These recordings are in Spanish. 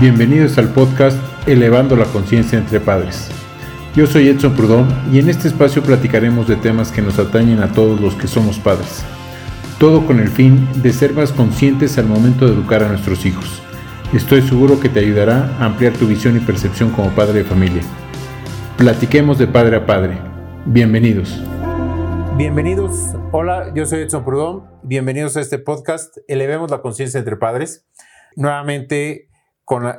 Bienvenidos al podcast Elevando la Conciencia entre Padres. Yo soy Edson Prudón y en este espacio platicaremos de temas que nos atañen a todos los que somos padres. Todo con el fin de ser más conscientes al momento de educar a nuestros hijos. Estoy seguro que te ayudará a ampliar tu visión y percepción como padre de familia. Platiquemos de padre a padre. Bienvenidos. Bienvenidos. Hola, yo soy Edson Prudón. Bienvenidos a este podcast Elevemos la conciencia entre padres. Nuevamente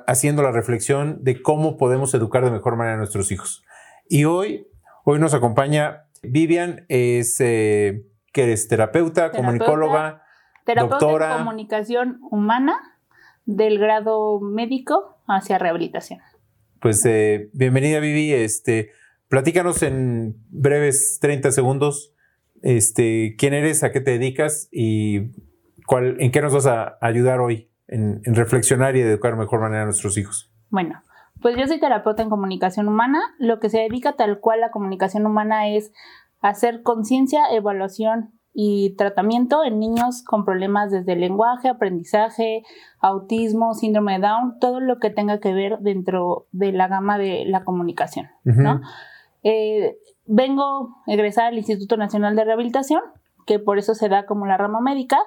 haciendo la reflexión de cómo podemos educar de mejor manera a nuestros hijos. Y hoy, hoy nos acompaña Vivian, es, eh, que eres terapeuta, comunicóloga, terapeuta doctora. en comunicación humana del grado médico hacia rehabilitación. Pues eh, bienvenida Vivi, este, platícanos en breves 30 segundos este, quién eres, a qué te dedicas y cuál, en qué nos vas a ayudar hoy en, reflexionar y educar de mejor manera a nuestros hijos? Bueno, pues yo soy terapeuta en comunicación humana. Lo que se dedica tal cual a comunicación humana es hacer conciencia, evaluación y tratamiento en niños con problemas desde lenguaje, aprendizaje, autismo, síndrome de Down, todo lo que tenga que ver dentro de la gama de la comunicación, ¿no? Eh, vengo egresada al Instituto Nacional de Rehabilitación, que por eso se da como la rama médica,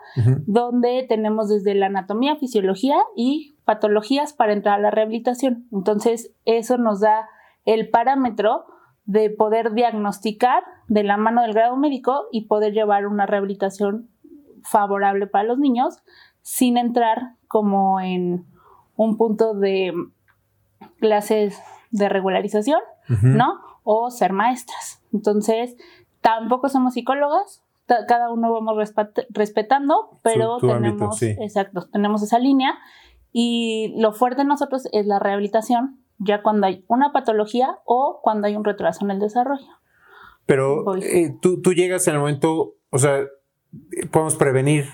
donde tenemos desde la anatomía, fisiología y patologías para entrar a la rehabilitación. Entonces, eso nos da el parámetro de poder diagnosticar de la mano del grado médico y poder llevar una rehabilitación favorable para los niños sin entrar como en un punto de clases de regularización, ¿no? O ser maestras. Entonces, tampoco somos psicólogas, cada uno vamos respetando, pero tenemos, exacto, tenemos esa línea y lo fuerte de nosotros es la rehabilitación, ya cuando hay una patología o cuando hay un retraso en el desarrollo. Pero eh, tú, tú, llegas en el momento, o sea, podemos prevenir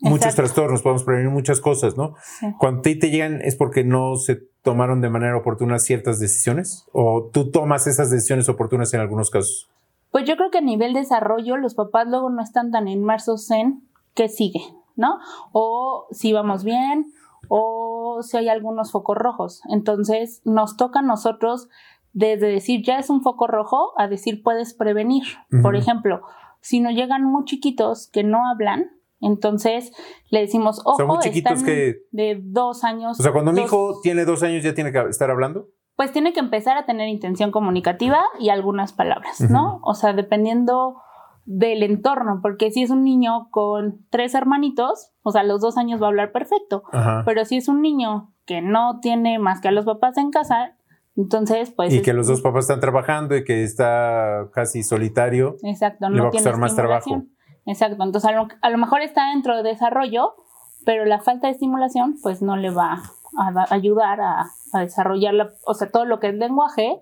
muchos trastornos, podemos prevenir muchas cosas, ¿no? Cuando te, te llegan es porque no se tomaron de manera oportuna ciertas decisiones o tú tomas esas decisiones oportunas en algunos casos. Pues yo creo que a nivel desarrollo los papás luego no están tan inmersos en qué sigue, ¿no? O si vamos bien, o si hay algunos focos rojos. Entonces nos toca a nosotros desde decir ya es un foco rojo a decir puedes prevenir. Por ejemplo, si nos llegan muy chiquitos que no hablan, entonces le decimos, ojo, muy chiquitos que... de dos años. O sea, cuando mi hijo tiene dos años ya tiene que estar hablando pues tiene que empezar a tener intención comunicativa y algunas palabras, ¿no? O sea, dependiendo del entorno, porque si es un niño con tres hermanitos, o sea, a los dos años va a hablar perfecto, pero si es un niño que no tiene más que a los papás en casa, entonces, pues... Y que los dos papás están trabajando y que está casi solitario. Exacto, no tiene más trabajo. Exacto, entonces a lo, a lo mejor está dentro de desarrollo, pero la falta de estimulación, pues no le va a ayudar a, desarrollar o sea, todo lo que es lenguaje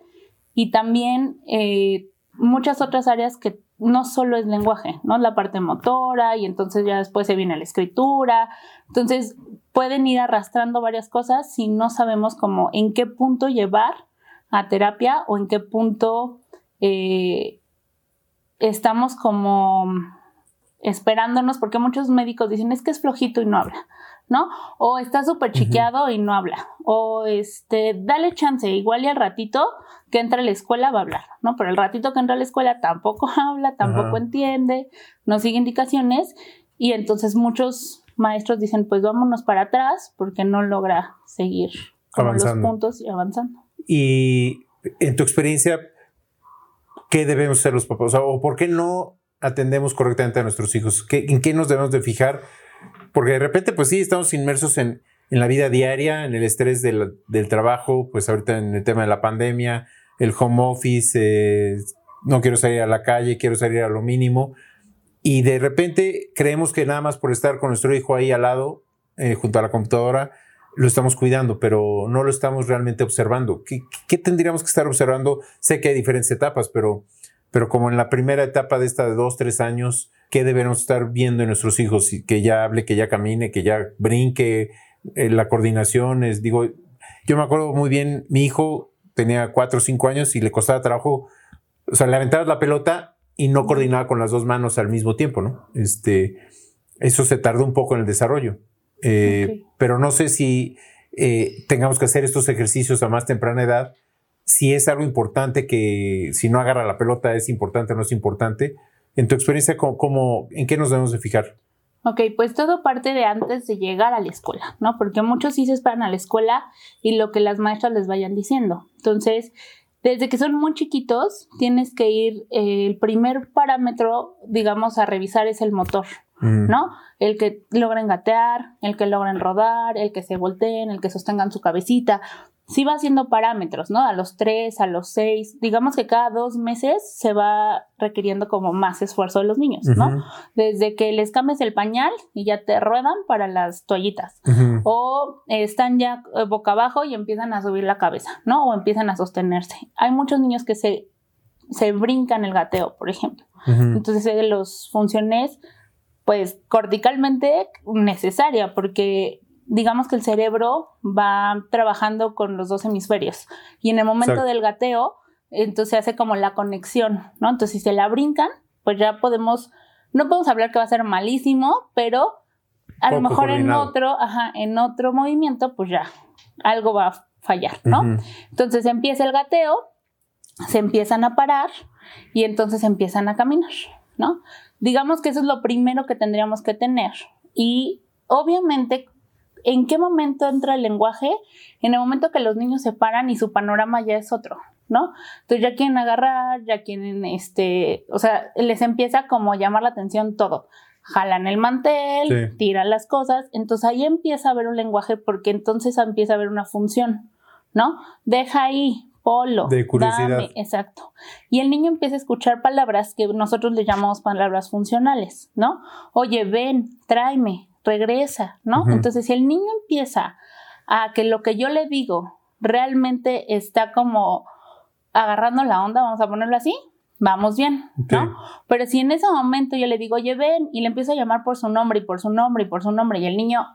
y también eh, muchas otras áreas que no solo es lenguaje, ¿no? La parte motora y entonces ya después se viene la escritura. Entonces pueden ir arrastrando varias cosas si no sabemos cómo en qué punto llevar a terapia o en qué punto eh, estamos como esperándonos, porque muchos médicos dicen es que es flojito y no habla. ¿No? O está súper chiqueado y no habla. O este, dale chance, igual y al ratito que entra a la escuela va a hablar, ¿no? Pero el ratito que entra a la escuela tampoco habla, tampoco entiende, no sigue indicaciones y entonces muchos maestros dicen, pues vámonos para atrás porque no logra seguir con los puntos y avanzando. Y en tu experiencia, ¿qué debemos hacer los papás? O, por qué no atendemos correctamente a nuestros hijos? ¿En qué nos debemos de fijar? Porque de repente, pues sí, estamos inmersos en, la vida diaria, en el estrés del, trabajo, pues ahorita en el tema de la pandemia, el home office, eh, no quiero salir a la calle, quiero salir a lo mínimo. Y de repente creemos que nada más por estar con nuestro hijo ahí al lado, eh, junto a la computadora, lo estamos cuidando, pero no lo estamos realmente observando. ¿Qué, tendríamos que estar observando? Sé que hay diferentes etapas, pero, pero como en la primera etapa de esta de dos, tres años, qué debemos estar viendo en nuestros hijos, que ya hable, que ya camine, que ya brinque, eh, la coordinación es, digo, yo me acuerdo muy bien, mi hijo tenía cuatro o cinco años y le costaba trabajo, o sea, le aventabas la pelota y no coordinaba con las dos manos al mismo tiempo, ¿no? Este, eso se tardó un poco en el desarrollo, eh, pero no sé si eh, tengamos que hacer estos ejercicios a más temprana edad, si es algo importante que si no agarra la pelota es importante o no es importante. En tu experiencia, ¿cómo, en qué nos debemos de fijar? Ok, pues todo parte de antes de llegar a la escuela, ¿no? Porque muchos sí se esperan a la escuela y lo que las maestras les vayan diciendo. Entonces, desde que son muy chiquitos, tienes que ir, eh, el primer parámetro, digamos, a revisar es el motor, mm. ¿no? El que logren gatear, el que logren rodar, el que se volteen, el que sostengan su cabecita, sí va haciendo parámetros, ¿no? A los tres, a los seis, digamos que cada dos meses se va requiriendo como más esfuerzo de los niños, ¿no? Desde que les cambies el pañal y ya te ruedan para las toallitas, o están ya eh, boca abajo y empiezan a subir la cabeza, ¿no? O empiezan a sostenerse. Hay muchos niños que se, se brincan el gateo, por ejemplo. Entonces, de los funciones, pues corticalmente necesaria, porque digamos que el cerebro va trabajando con los dos hemisferios y en el momento del gateo, entonces se hace como la conexión, ¿no? Entonces si se la brincan, pues ya podemos, no podemos hablar que va a ser malísimo, pero a lo mejor en otro, ajá, en otro movimiento, pues ya algo va a fallar, ¿no? Entonces empieza el gateo, se empiezan a parar y entonces empiezan a caminar, ¿no? Digamos que eso es lo primero que tendríamos que tener y obviamente ¿En qué momento entra el lenguaje? En el momento que los niños se paran y su panorama ya es otro, ¿no? Entonces ya quieren agarrar, ya quieren, este, o sea, les empieza como a llamar la atención todo. Jalan el mantel, tiran las cosas, entonces ahí empieza a haber un lenguaje porque entonces empieza a haber una función, ¿no? Deja ahí, polo, de curiosidad. Dame, exacto. Y el niño empieza a escuchar palabras que nosotros le llamamos palabras funcionales, ¿no? Oye, ven, tráeme, regresa, ¿no? Entonces, si el niño empieza a que lo que yo le digo realmente está como agarrando la onda, vamos a ponerlo así, vamos bien, ¿no? Pero si en ese momento yo le digo, oye, ven, y le empiezo a llamar por su nombre y por su nombre y por su nombre, y el niño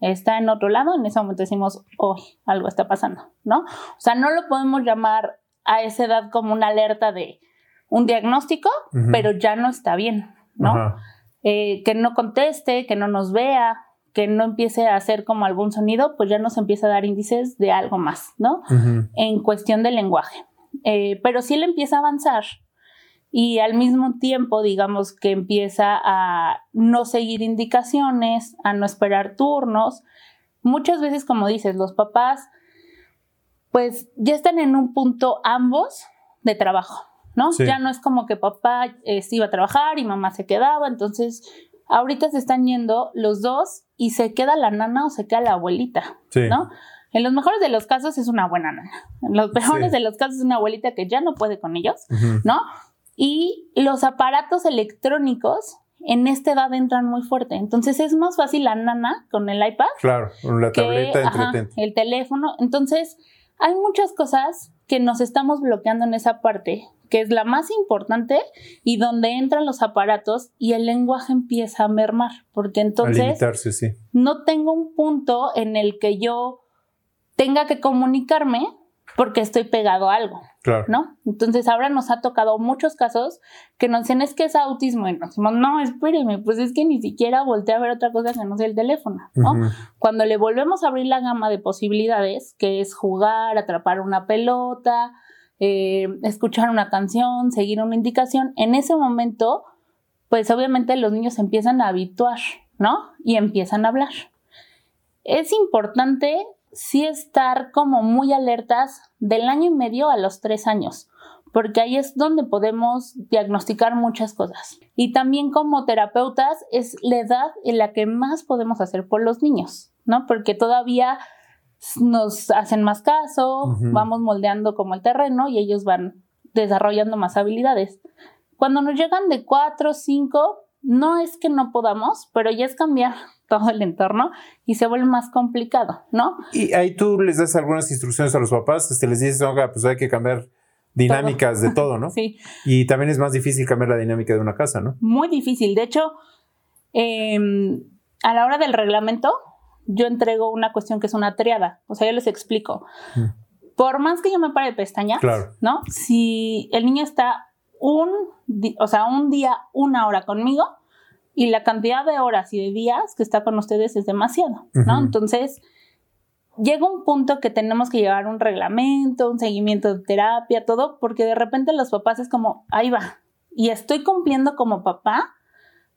está en otro lado, en ese momento decimos, oh, algo está pasando, ¿no? O sea, no lo podemos llamar a esa edad como una alerta de un diagnóstico, pero ya no está bien, ¿no? Eh, que no conteste, que no nos vea, que no empiece a hacer como algún sonido, pues ya nos empieza a dar índices de algo más, ¿no? En cuestión del lenguaje. Eh, pero si él empieza a avanzar y al mismo tiempo, digamos que empieza a no seguir indicaciones, a no esperar turnos, muchas veces, como dices, los papás, pues ya están en un punto ambos de trabajo, ¿no? Ya no es como que papá eh, iba a trabajar y mamá se quedaba, entonces ahorita se están yendo los dos y se queda la nana o se queda la abuelita, ¿no? En los mejores de los casos es una buena nana. En los peores de los casos es una abuelita que ya no puede con ellos, ¿no? Y los aparatos electrónicos en esta edad entran muy fuerte. Entonces es más fácil la nana con el iPad. Claro, la tableta El teléfono. Entonces hay muchas cosas que nos estamos bloqueando en esa parte que es la más importante y donde entran los aparatos y el lenguaje empieza a mermar, porque entonces no tengo un punto en el que yo tenga que comunicarme porque estoy pegado a algo. Claro. ¿No? Entonces ahora nos ha tocado muchos casos que nos dicen es que es autismo y nos decimos, no, espéreme, pues es que ni siquiera volteé a ver otra cosa que no sea el teléfono, ¿no? Cuando le volvemos a abrir la gama de posibilidades, que es jugar, atrapar una pelota, eh, escuchar una canción, seguir una indicación, en ese momento, pues obviamente los niños empiezan a habituar, ¿no? Y empiezan a hablar. Es importante sí estar como muy alertas del año y medio a los tres años, porque ahí es donde podemos diagnosticar muchas cosas. Y también como terapeutas es la edad en la que más podemos hacer por los niños, ¿no? Porque todavía nos hacen más caso, vamos moldeando como el terreno y ellos van desarrollando más habilidades. Cuando nos llegan de cuatro o cinco, no es que no podamos, pero ya es cambiar todo el entorno y se vuelve más complicado, ¿no? Y ahí tú les das algunas instrucciones a los papás, este, les dices, oiga, pues hay que cambiar dinámicas de todo, ¿no? sí. Y también es más difícil cambiar la dinámica de una casa, ¿no? Muy difícil. De hecho, em, a la hora del reglamento, yo entrego una cuestión que es una triada. O sea, yo les explico. Por más que yo me pare de pestañas, ¿no? Si el niño está un, o sea, un día, una hora conmigo, y la cantidad de horas y de días que está con ustedes es demasiado, ¿no? Entonces, llega un punto que tenemos que llevar un reglamento, un seguimiento de terapia, todo, porque de repente los papás es como, ahí va, y estoy cumpliendo como papá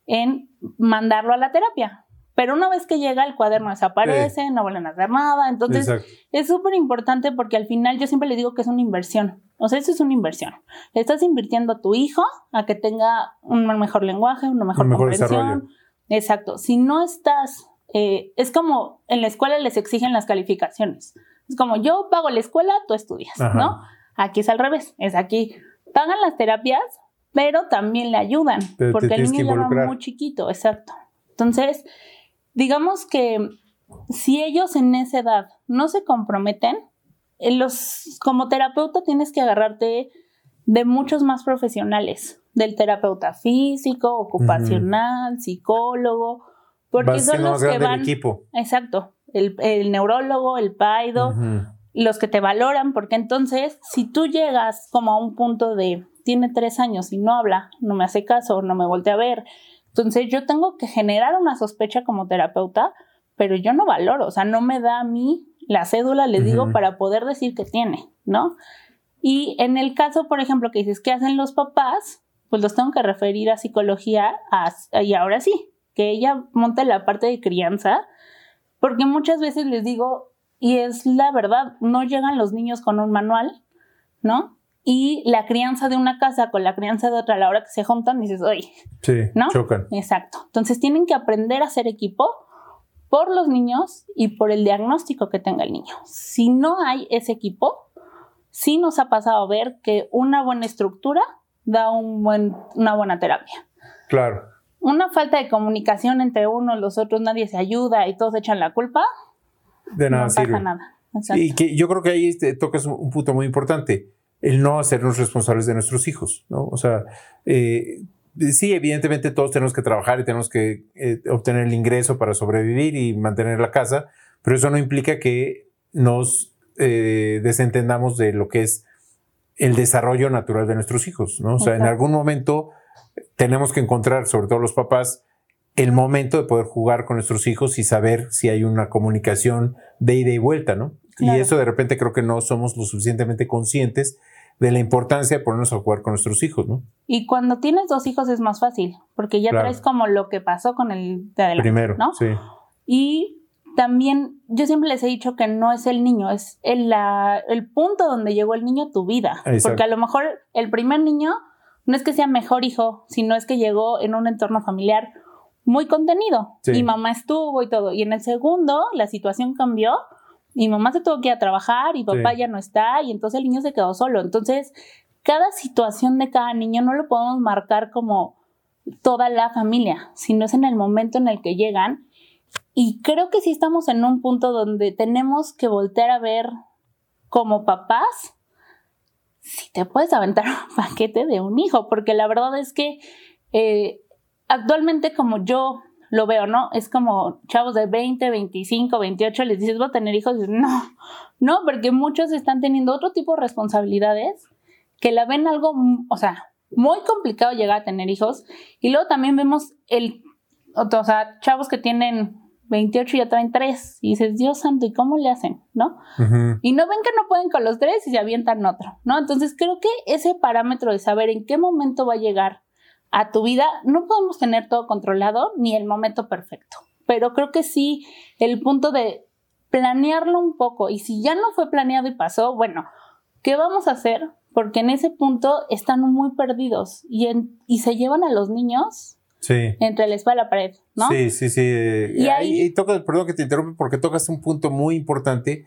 en mandarlo a la terapia. Pero una vez que llega, el cuaderno desaparece, no vuelven a hacer nada. Entonces, es súper importante porque al final yo siempre le digo que es una inversión. O sea, eso es una inversión. Le estás invirtiendo a tu hijo a que tenga un mejor lenguaje, una mejor, un comprensión. Exacto. Si no estás, eh, es como en la escuela les exigen las calificaciones. Es como yo pago la escuela, tú estudias, ¿no? Aquí es al revés. Es aquí pagan las terapias, pero también le ayudan porque el niño ya muy chiquito. Exacto. Entonces, digamos que si ellos en esa edad no se comprometen, los, como terapeuta tienes que agarrarte de muchos más profesionales, del terapeuta físico, ocupacional, psicólogo, porque son los que van... Equipo. Exacto, el, neurólogo, el paido, los que te valoran, porque entonces si tú llegas como a un punto de, tiene tres años y no habla, no me hace caso, no me voltea a ver, entonces yo tengo que generar una sospecha como terapeuta, pero yo no valoro, o sea, no me da a mí la cédula, les digo, para poder decir que tiene, ¿no? Y en el caso, por ejemplo, que dices, ¿qué hacen los papás? Pues los tengo que referir a psicología y ahora sí, que ella monte la parte de crianza, porque muchas veces les digo, y es la verdad, no llegan los niños con un manual, ¿no? Y la crianza de una casa con la crianza de otra a la hora que se juntan, dices, oye, sí, ¿no? chocan. Exacto. Entonces tienen que aprender a ser equipo por los niños y por el diagnóstico que tenga el niño. Si no hay ese equipo, sí nos ha pasado a ver que una buena estructura da un buen, una buena terapia. Claro. Una falta de comunicación entre uno y los otros, nadie se ayuda y todos echan la culpa. De nada no pasa nada. Y que yo creo que ahí tocas un punto muy importante el no hacernos responsables de nuestros hijos, ¿no? O sea, eh, sí, evidentemente todos tenemos que trabajar y tenemos que eh, obtener el ingreso para sobrevivir y mantener la casa, pero eso no implica que nos eh, desentendamos de lo que es el desarrollo natural de nuestros hijos, ¿no? O sea, en algún momento tenemos que encontrar, sobre todo los papás, el momento de poder jugar con nuestros hijos y saber si hay una comunicación de ida y vuelta, ¿no? Y eso de repente creo que no somos lo suficientemente conscientes de la importancia de ponernos a jugar con nuestros hijos, ¿no? Y cuando tienes dos hijos es más fácil, porque ya traes como lo que pasó con el de adelante, Primero, ¿no? sí. Y también yo siempre les he dicho que no es el niño, es el, la, el punto donde llegó el niño a tu vida. Porque a lo mejor el primer niño no es que sea mejor hijo, sino es que llegó en un entorno familiar muy contenido. Y mamá estuvo y todo. Y en el segundo la situación cambió mi mamá se tuvo que ir a trabajar y papá ya no está y entonces el niño se quedó solo. Entonces, cada situación de cada niño no lo podemos marcar como toda la familia, sino es en el momento en el que llegan. Y creo que sí estamos en un punto donde tenemos que voltear a ver como papás si te puedes aventar un paquete de un hijo, porque la verdad es que eh, actualmente como yo lo veo, ¿no? Es como chavos de 20, 25, 28, les dices, voy a tener hijos, y no, no, porque muchos están teniendo otro tipo de responsabilidades que la ven algo, o sea, muy complicado llegar a tener hijos. Y luego también vemos el, o sea, chavos que tienen 28 y ya traen 3. Y dices, Dios santo, ¿y cómo le hacen? ¿No? Y no ven que no pueden con los tres y se avientan otro, ¿no? Entonces creo que ese parámetro de saber en qué momento va a llegar a tu vida, no podemos tener todo controlado ni el momento perfecto, pero creo que sí el punto de planearlo un poco y si ya no fue planeado y pasó, bueno, ¿qué vamos a hacer? Porque en ese punto están muy perdidos y, y se llevan a los niños entre la espalda y la pared, ¿no? Sí, sí, sí. Y, ahí, toca, perdón que te interrumpe porque tocas un punto muy importante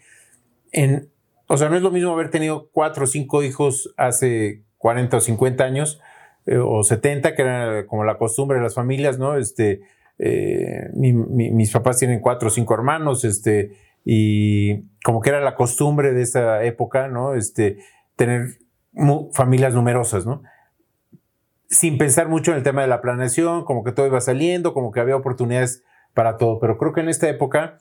en, o sea, no es lo mismo haber tenido cuatro o cinco hijos hace 40 o 50 años eh, o 70, que era como la costumbre de las familias, ¿no? Este, eh, mis papás tienen cuatro o cinco hermanos, este, y como que era la costumbre de esa época, ¿no? Este, tener familias numerosas, ¿no? Sin pensar mucho en el tema de la planeación, como que todo iba saliendo, como que había oportunidades para todo, pero creo que en esta época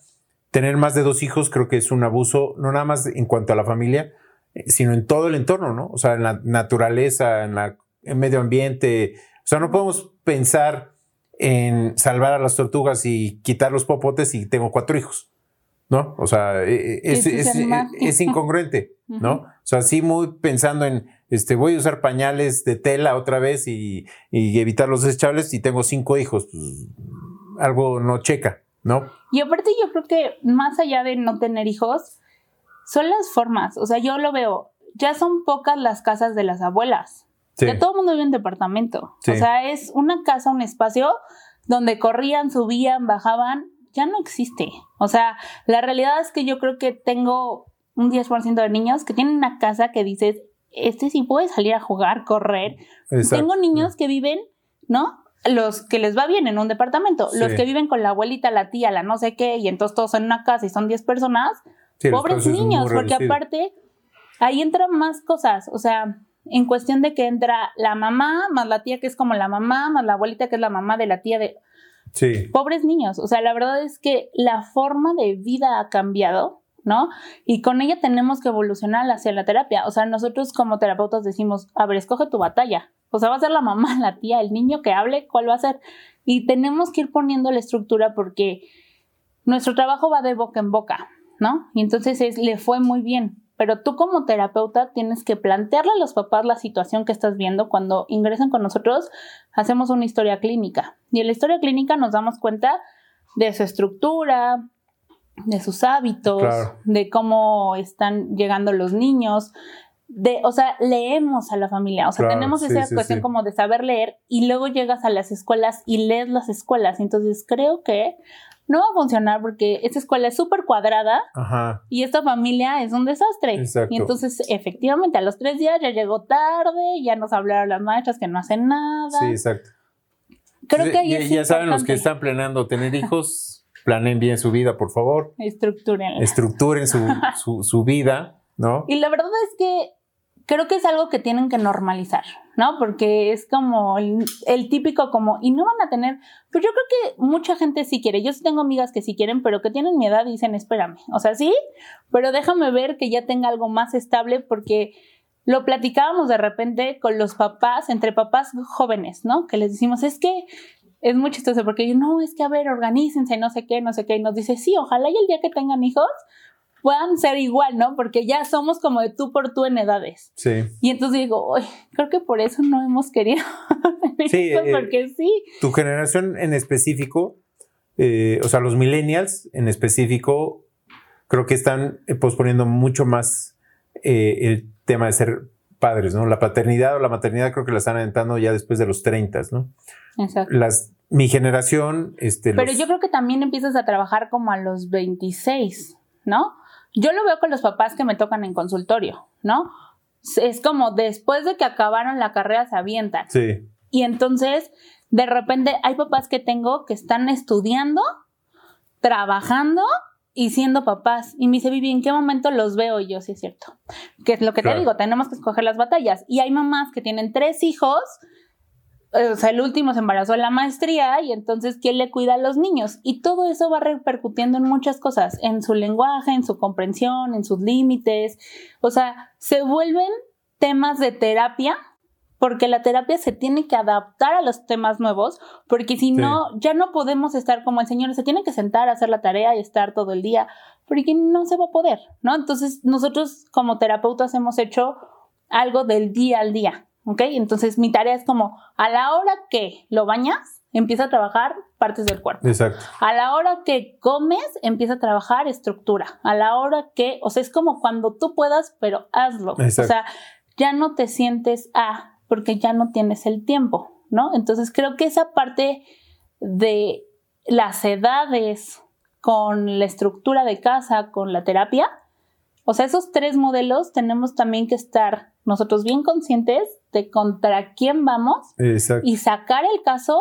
tener más de dos hijos creo que es un abuso, no nada más en cuanto a la familia, eh, sino en todo el entorno, ¿no? O sea, en la naturaleza, en la medio ambiente. O sea, no podemos pensar en salvar a las tortugas y quitar los popotes y tengo cuatro hijos. ¿no? O sea, e, e, es, sí, es- incongruente, ¿no? O sea, sí muy pensando en, este, voy a usar pañales de tela otra vez y, y evitar los desechables y tengo cinco hijos, pues algo no checa, ¿no? Y aparte yo creo que más allá de no tener hijos, son las formas. O sea, yo lo veo, ya son pocas las casas de las abuelas. Sí. Ya todo el mundo vive en departamento. Sí. O sea, es una casa, un espacio donde corrían, subían, bajaban. Ya no existe. O sea, la realidad es que yo creo que tengo un 10% de niños que tienen una casa que dices, este sí puede salir a jugar, correr. Exacto. Tengo niños que viven, ¿no? Los que les va bien en un departamento, Sí. los que viven con la abuelita, la tía, la no sé qué, y entonces todos en una casa y son 10 personas, Sí, pobres niños, porque reducido. aparte ahí entran más cosas, o sea, en cuestión de que entra la mamá, más la tía que es como la mamá, más la abuelita que es la mamá de la tía de Sí, pobres niños, o sea, la verdad es que la forma de vida ha cambiado, ¿no? Y con ella tenemos que evolucionar hacia la terapia, o sea, nosotros como terapeutas decimos, a ver, escoge tu batalla, o sea, va a ser la mamá, la tía, el niño que hable, ¿cuál va a ser? Y tenemos que ir poniendo la estructura porque nuestro trabajo va de boca en boca, ¿no? Y entonces es, le fue muy bien. Pero tú como terapeuta tienes que plantearle a los papás la situación que estás viendo cuando ingresan con nosotros, hacemos una historia clínica. Y en la historia clínica nos damos cuenta de su estructura, de sus hábitos, Claro. de cómo están llegando los niños, de, o sea, leemos a la familia, o sea, Claro, tenemos sí, esa sí, cuestión sí. como de saber leer y luego llegas a las escuelas y lees las escuelas. Entonces creo que no va a funcionar porque esta escuela es súper cuadrada ajá. y esta familia es un desastre. Exacto. Y entonces, efectivamente, a los tres días ya llegó tarde, ya nos hablaron las maestras que no hacen nada. Sí, exacto. Creo que ahí ya, es ya saben los que están planeando tener hijos, planeen bien su vida, por favor. Estructuren su, su, su vida, ¿no? Y la verdad es que creo que es algo que tienen que normalizar, ¿no? Porque es como el, típico como, y no van a tener, pues yo creo que mucha gente sí quiere, yo sí tengo amigas que sí quieren, pero que tienen mi edad y dicen, espérame, o sea, sí, pero déjame ver que ya tenga algo más estable porque lo platicábamos de repente con los papás, entre papás jóvenes, ¿no? Que les decimos, es que es muy chistoso porque yo, no, es que a ver, organícense, no sé qué, no sé qué, y nos dice, sí, ojalá y el día que tengan hijos puedan ser igual, ¿no? Porque ya somos como de tú por tú en edades. Sí. Y entonces digo, "Uy, creo que por eso no hemos querido Sí, hijos, eh, porque sí. Tu generación en específico, eh, o sea, los millennials en específico, creo que están eh, posponiendo mucho más eh, el tema de ser padres, ¿no? La paternidad o la maternidad creo que la están aventando ya después de los 30, ¿no? Exacto. Las, mi generación, este, Pero los- yo creo que también empiezas a trabajar como a los 26, ¿no? Yo lo veo con los papás que me tocan en consultorio, ¿no? Es como después de que acabaron la carrera se avientan. Sí, Y entonces, de repente, hay papás que tengo que están estudiando, trabajando y siendo papás. Y me dice, Vivi, ¿en qué momento los veo? Y yo, sí es cierto. Que es lo que Claro. te digo, tenemos que escoger las batallas. Y hay mamás que tienen tres hijos, o sea, el último se embarazó en la maestría y entonces, ¿quién le cuida a los niños? Y todo eso va repercutiendo en muchas cosas, en su lenguaje, en su comprensión, en sus límites. O sea, se vuelven temas de terapia porque la terapia se tiene que adaptar a los temas nuevos, porque si no, ya no podemos estar como el señor, se tiene que sentar a hacer la tarea y estar todo el día, porque no se va a poder, ¿no? Entonces, nosotros como terapeutas hemos hecho algo del día al día, ¿ok? Entonces, mi tarea es como, a la hora que lo bañas, empieza a trabajar partes del cuerpo. exacto. A la hora que comes, empieza a trabajar estructura. A la hora que, o sea, es como cuando tú puedas, pero hazlo. Exacto. O sea, ya no te sientes a, porque ya no tienes el tiempo, ¿no? Entonces creo que esa parte de las edades con la estructura de casa, con la terapia, o sea, esos tres modelos tenemos también que estar nosotros bien conscientes de contra quién vamos Exacto. y sacar el caso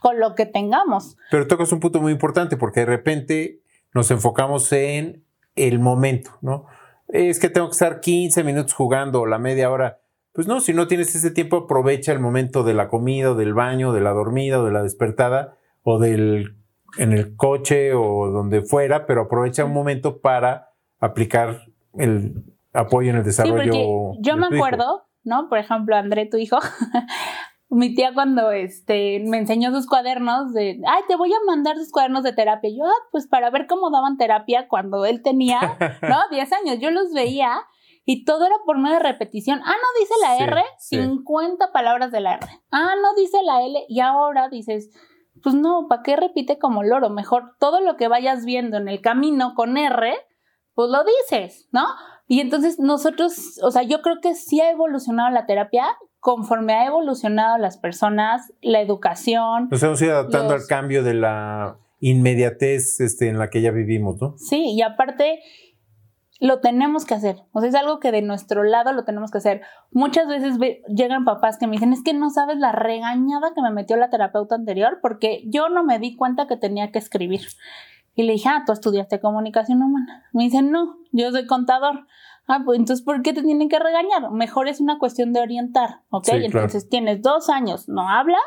con lo que tengamos. Pero tocas un punto muy importante porque de repente nos enfocamos en el momento, ¿no? Es que tengo que estar 15 minutos jugando o la media hora. Pues no, si no tienes ese tiempo, aprovecha el momento de la comida, o del baño, de la dormida, o de la despertada, o del en el coche o donde fuera, pero aprovecha un momento para aplicar el apoyo en el Sí, desarrollo. yo me acuerdo, ¿no? Por ejemplo, André, tu hijo, mi tía cuando este, me enseñó sus cuadernos de, ay, te voy a mandar sus cuadernos de terapia. Yo, ah, pues para ver cómo daban terapia cuando él tenía, ¿no? 10 años. Yo los veía y todo era por medio de repetición. Ah, no dice la R, 50 palabras de la R. Ah, no dice la L y ahora dices, pues no, ¿para qué repite como loro? Mejor todo lo que vayas viendo en el camino con R, pues lo dices, ¿no? Y entonces nosotros, o sea, yo creo que sí ha evolucionado la terapia conforme ha evolucionado las personas, la educación. Nos hemos ido adaptando al cambio de la inmediatez este, en la que ya vivimos, ¿no? Sí, y aparte lo tenemos que hacer. O sea, es algo que de nuestro lado lo tenemos que hacer. Muchas veces llegan papás que me dicen, es que no sabes la regañada que me metió la terapeuta anterior porque yo no me di cuenta que tenía que escribir. Y le dije, ah, tú estudiaste comunicación humana. Me dicen, no, yo soy contador. Ah, pues entonces, ¿por qué te tienen que regañar? Mejor es una cuestión de orientar, ¿ok? entonces tienes dos años, no habla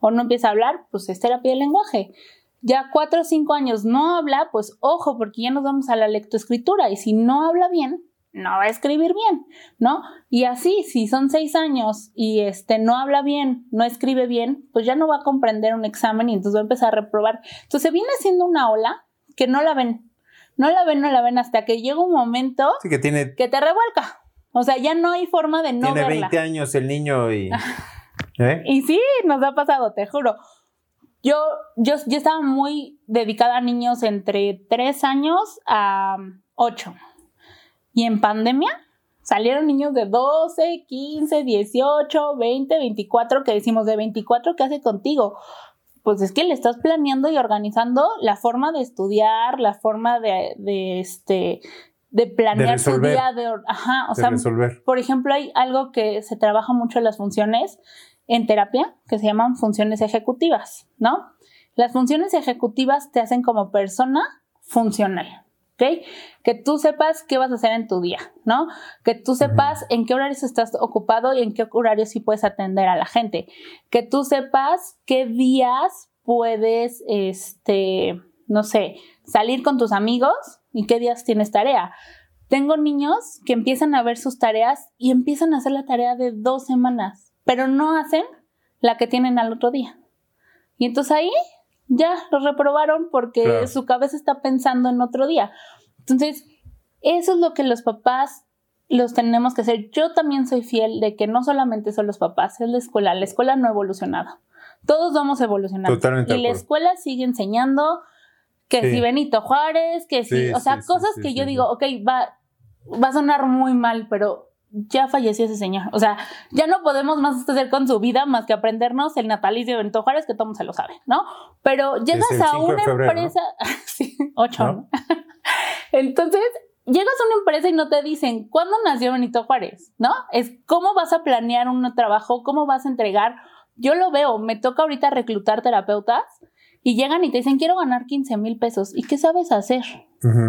o no empieza a hablar, pues es terapia de lenguaje. Ya cuatro o cinco años no habla, pues ojo, porque ya nos vamos a la lectoescritura y si no habla bien, no va a escribir bien, ¿no? Y así, si son seis años y este no habla bien, no escribe bien, pues ya no va a comprender un examen y entonces va a empezar a reprobar. Entonces viene siendo una ola que no la ven, no la ven, no la ven hasta que llega un momento que, tiene, que te revuelca. O sea, ya no hay forma de no tiene 20 años el niño y... ¿eh? Y sí, nos ha pasado, te juro. Yo, yo, yo estaba muy dedicada a niños entre 3 años a 8. Y en pandemia salieron niños de 12, 15, 18, 20, 24, que decimos de 24, ¿qué hace contigo? Pues es que le estás planeando y organizando la forma de estudiar, la forma de, de este de planear su día de ajá, o sea, resolver. por ejemplo, hay algo que se trabaja mucho en las funciones en terapia que se llaman funciones ejecutivas, ¿no? Las funciones ejecutivas te hacen como persona funcional. Que tú sepas qué vas a hacer en tu día, ¿no? Que tú sepas en qué horarios estás ocupado y en qué horarios sí puedes atender a la gente. Que tú sepas qué días puedes, este, no sé, salir con tus amigos y qué días tienes tarea. Tengo niños que empiezan a ver sus tareas y empiezan a hacer la tarea de dos semanas, pero no hacen la que tienen al otro día. Y entonces ahí ya los reprobaron porque su cabeza está pensando en otro día. Entonces, eso es lo que los papás los tenemos que hacer. Yo también soy fiel de que no solamente son los papás, es la escuela. La escuela no ha evolucionado. Todos vamos evolucionando. Totalmente. Y la escuela sigue enseñando que si Benito Juárez, que si, o sea, cosas que yo digo, ok, va, va a sonar muy mal, pero ya falleció ese señor. O sea, ya no podemos más hacer con su vida más que aprendernos el natalicio de Benito Juárez, que todo mundo se lo sabe, ¿no? Pero llegas a una empresa, sí, ocho, Entonces, llegas a una empresa y no te dicen cuándo nació Benito Juárez, ¿no? Es cómo vas a planear un trabajo, cómo vas a entregar. Yo lo veo, me toca ahorita reclutar terapeutas y llegan y te dicen, quiero ganar 15 mil pesos. ¿Y qué sabes hacer?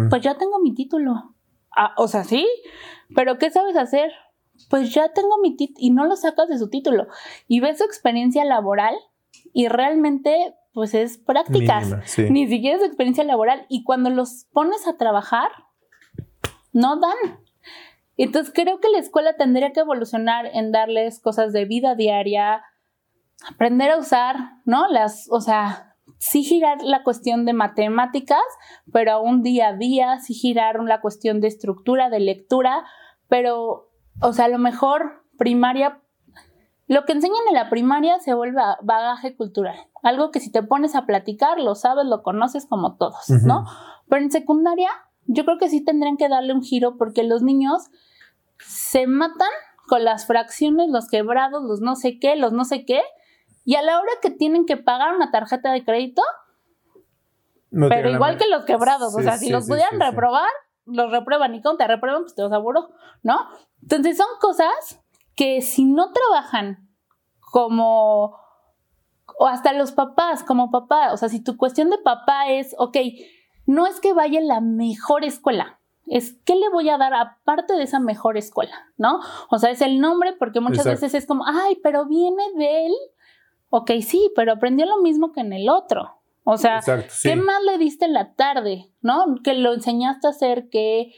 Pues ya tengo mi título. Ah, o sea, sí, pero ¿qué sabes hacer? Pues ya tengo mi título y no lo sacas de su título. Y ves su experiencia laboral y realmente pues es prácticas, ni siquiera es experiencia laboral. Y cuando los pones a trabajar, no dan. Entonces creo que la escuela tendría que evolucionar en darles cosas de vida diaria, aprender a usar, ¿no? Las, o sea, sí girar la cuestión de matemáticas, pero a un día a día, sí girar la cuestión de estructura, de lectura, pero, o sea, a lo mejor primaria, lo que enseñan en la primaria se vuelve bagaje cultural, algo que si te pones a platicar, lo sabes, lo conoces como todos, ¿no? Pero en secundaria, yo creo que sí tendrían que darle un giro porque los niños se matan con las fracciones, los quebrados, los no sé qué, los no sé qué, y a la hora que tienen que pagar una tarjeta de crédito, pero igual que los quebrados, o sea, si los pudieran reprobar, los reprueban y cuando te reprueban, pues te los aburro, ¿no? Entonces son cosas que si no trabajan como, o hasta los papás, como papá, o sea, si tu cuestión de papá es, ok, no es que vaya a la mejor escuela, es qué le voy a dar aparte de esa mejor escuela, ¿no? O sea, es el nombre porque muchas veces es como, ay, pero viene de él ok, sí, pero aprendió lo mismo que en el otro. O sea, ¿qué más le diste en la tarde? ¿No? Que lo enseñaste a hacer, que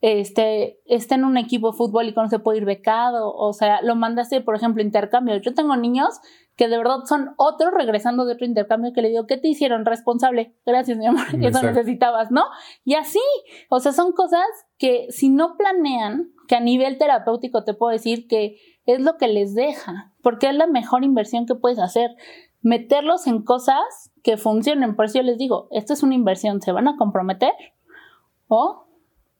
este, esté en un equipo de fútbol y que no se puede ir becado, o sea, lo mandaste, por ejemplo, intercambio. Yo tengo niños que de verdad son otros regresando de otro intercambio que le digo, ¿qué te hicieron? Responsable. Gracias, mi amor, eso necesitabas, ¿no? Y así, o sea, son cosas que si no planean, que a nivel terapéutico te puedo decir que es lo que les deja, porque es la mejor inversión que puedes hacer. Meterlos en cosas que funcionen. Por eso yo les digo, esto es una inversión, ¿se van a comprometer? O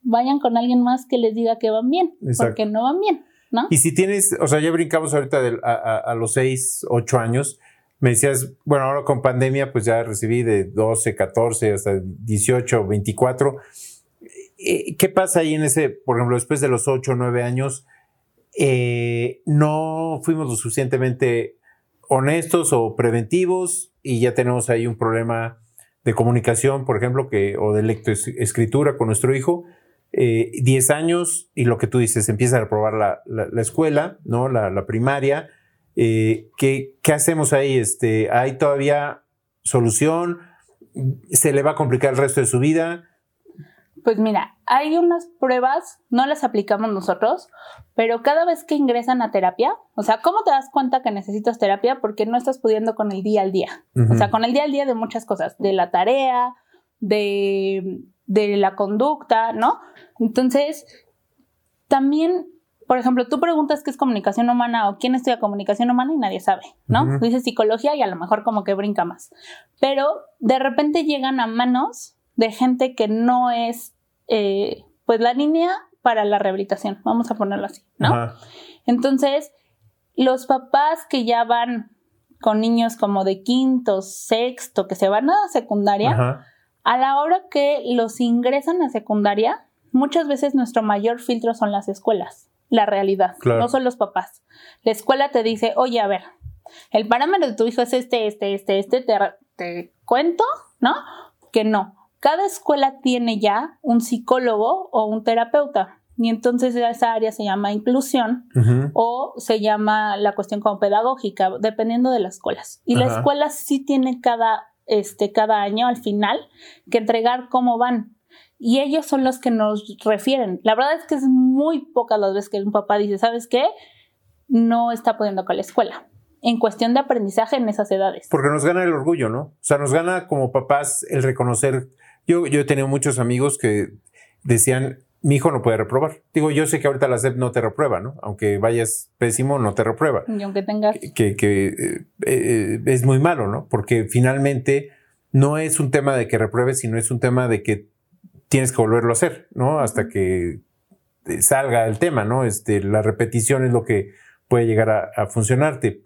vayan con alguien más que les diga que van bien, porque no van bien, ¿no? Y si tienes, o sea, ya brincamos ahorita a, los 6, 8 años, me decías, bueno, ahora con pandemia, pues ya recibí de 12, 14 hasta 18, 24. ¿Qué pasa ahí en ese, por ejemplo, después de los 8 o 9 años, eh, no fuimos lo suficientemente honestos o preventivos y ya tenemos ahí un problema de comunicación, por ejemplo, que, o de lectoescritura con nuestro hijo, 10 eh, años y lo que tú dices, empieza a reprobar la, la, escuela, ¿no? La, primaria. Eh, ¿qué, ¿qué, hacemos ahí? Este, ¿Hay todavía solución? ¿Se le va a complicar el resto de su vida? Pues mira, hay unas pruebas, no las aplicamos nosotros, pero cada vez que ingresan a terapia, o sea, ¿cómo te das cuenta que necesitas terapia? Porque no estás pudiendo con el día al día. O sea, con el día al día de muchas cosas, de la tarea, de, de la conducta, ¿no? Entonces, también, por ejemplo, tú preguntas qué es comunicación humana o quién estudia comunicación humana y nadie sabe, ¿no? Dices psicología y a lo mejor como que brinca más. Pero de repente llegan a manos de gente que no es, eh, pues, la línea para la rehabilitación, vamos a ponerlo así, ¿no? Entonces, los papás que ya van con niños como de quinto, sexto, que se van a secundaria, a la hora que los ingresan a secundaria, muchas veces nuestro mayor filtro son las escuelas, la realidad, no son los papás. La escuela te dice, oye, a ver, el parámetro de tu hijo es este, este, este, este, te, te cuento, ¿no? Que no. Cada escuela tiene ya un psicólogo o un terapeuta. Y entonces esa área se llama inclusión o se llama la cuestión como pedagógica, dependiendo de las escuelas. Y la escuela sí tiene cada este, cada año al final que entregar cómo van. Y ellos son los que nos refieren. La verdad es que es muy pocas las veces que un papá dice, ¿sabes qué? No está pudiendo con la escuela. En cuestión de aprendizaje en esas edades. Porque nos gana el orgullo, ¿no? O sea, nos gana como papás el reconocer. Yo, yo he tenido muchos amigos que decían, mi hijo no puede reprobar. Digo, yo sé que ahorita la SEP no te reprueba, ¿no? Aunque vayas pésimo, no te reprueba. Y aunque tengas... Que, que eh, eh, es muy malo, ¿no? Porque finalmente no es un tema de que repruebes, sino es un tema de que tienes que volverlo a hacer, ¿no? Hasta que salga el tema, ¿no? Este, la repetición es lo que puede llegar a, funcionarte.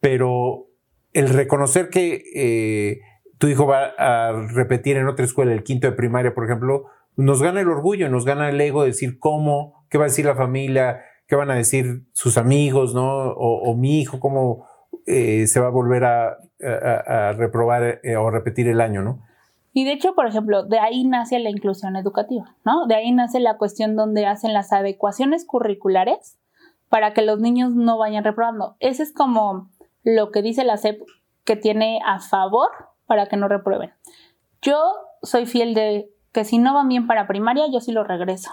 Pero el reconocer que eh, tu hijo va a repetir en otra escuela, el quinto de primaria, por ejemplo, nos gana el orgullo, nos gana el ego de decir cómo, qué va a decir la familia, qué van a decir sus amigos, ¿no? O, mi hijo, cómo eh, se va a volver a, reprobar eh, o repetir el año, ¿no? Y de hecho, por ejemplo, de ahí nace la inclusión educativa, ¿no? De ahí nace la cuestión donde hacen las adecuaciones curriculares para que los niños no vayan reprobando. Ese es como lo que dice la SEP que tiene a favor para que no reprueben. Yo soy fiel de que si no van bien para primaria, yo sí lo regreso.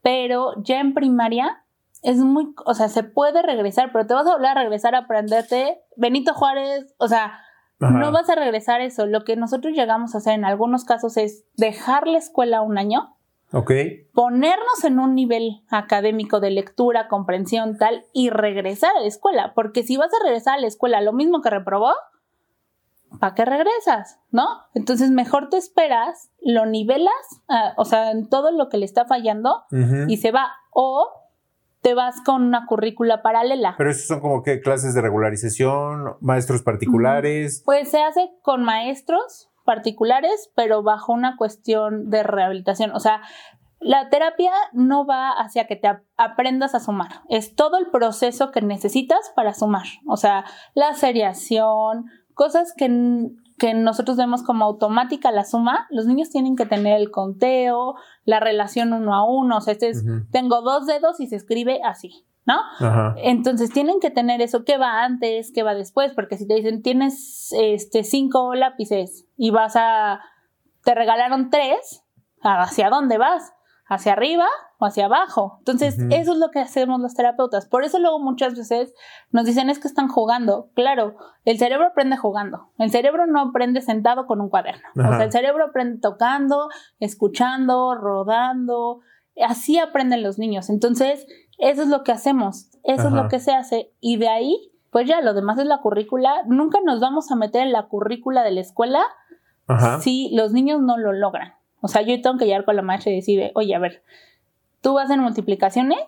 Pero ya en primaria es muy, o sea, se puede regresar, pero te vas a volver a regresar a aprenderte Benito Juárez, o sea, no vas a regresar eso. Lo que nosotros llegamos a hacer en algunos casos es dejar la escuela un año, okay. ponernos en un nivel académico de lectura, comprensión, tal, y regresar a la escuela, porque si vas a regresar a la escuela lo mismo que reprobó, ¿para qué regresas? ¿No? Entonces mejor te esperas, lo nivelas, ah, o sea, en todo lo que le está fallando y se va. O te vas con una currícula paralela. Pero eso son como que clases de regularización, maestros particulares. Pues se hace con maestros particulares, pero bajo una cuestión de rehabilitación. O sea, la terapia no va hacia que te aprendas a sumar, es todo el proceso que necesitas para sumar. O sea, la seriación, cosas que, que nosotros vemos como automática la suma, los niños tienen que tener el conteo, la relación uno a uno, o sea, este es, tengo dos dedos y se escribe así, ¿no? Entonces tienen que tener eso, qué va antes, qué va después, porque si te dicen tienes este cinco lápices y vas a, te regalaron tres, ¿hacia dónde vas? Hacia arriba o hacia abajo. Entonces, eso es lo que hacemos los terapeutas. Por eso luego muchas veces nos dicen es que están jugando. Claro, el cerebro aprende jugando. El cerebro no aprende sentado con un cuaderno. O sea, el cerebro aprende tocando, escuchando, rodando. Así aprenden los niños. Entonces, eso es lo que hacemos. Eso es lo que se hace. Y de ahí, pues ya, lo demás es la currícula. Nunca nos vamos a meter en la currícula de la escuela si los niños no lo logran. O sea, yo tengo que llegar con la maestra y decir, oye, a ver, tú vas en multiplicaciones,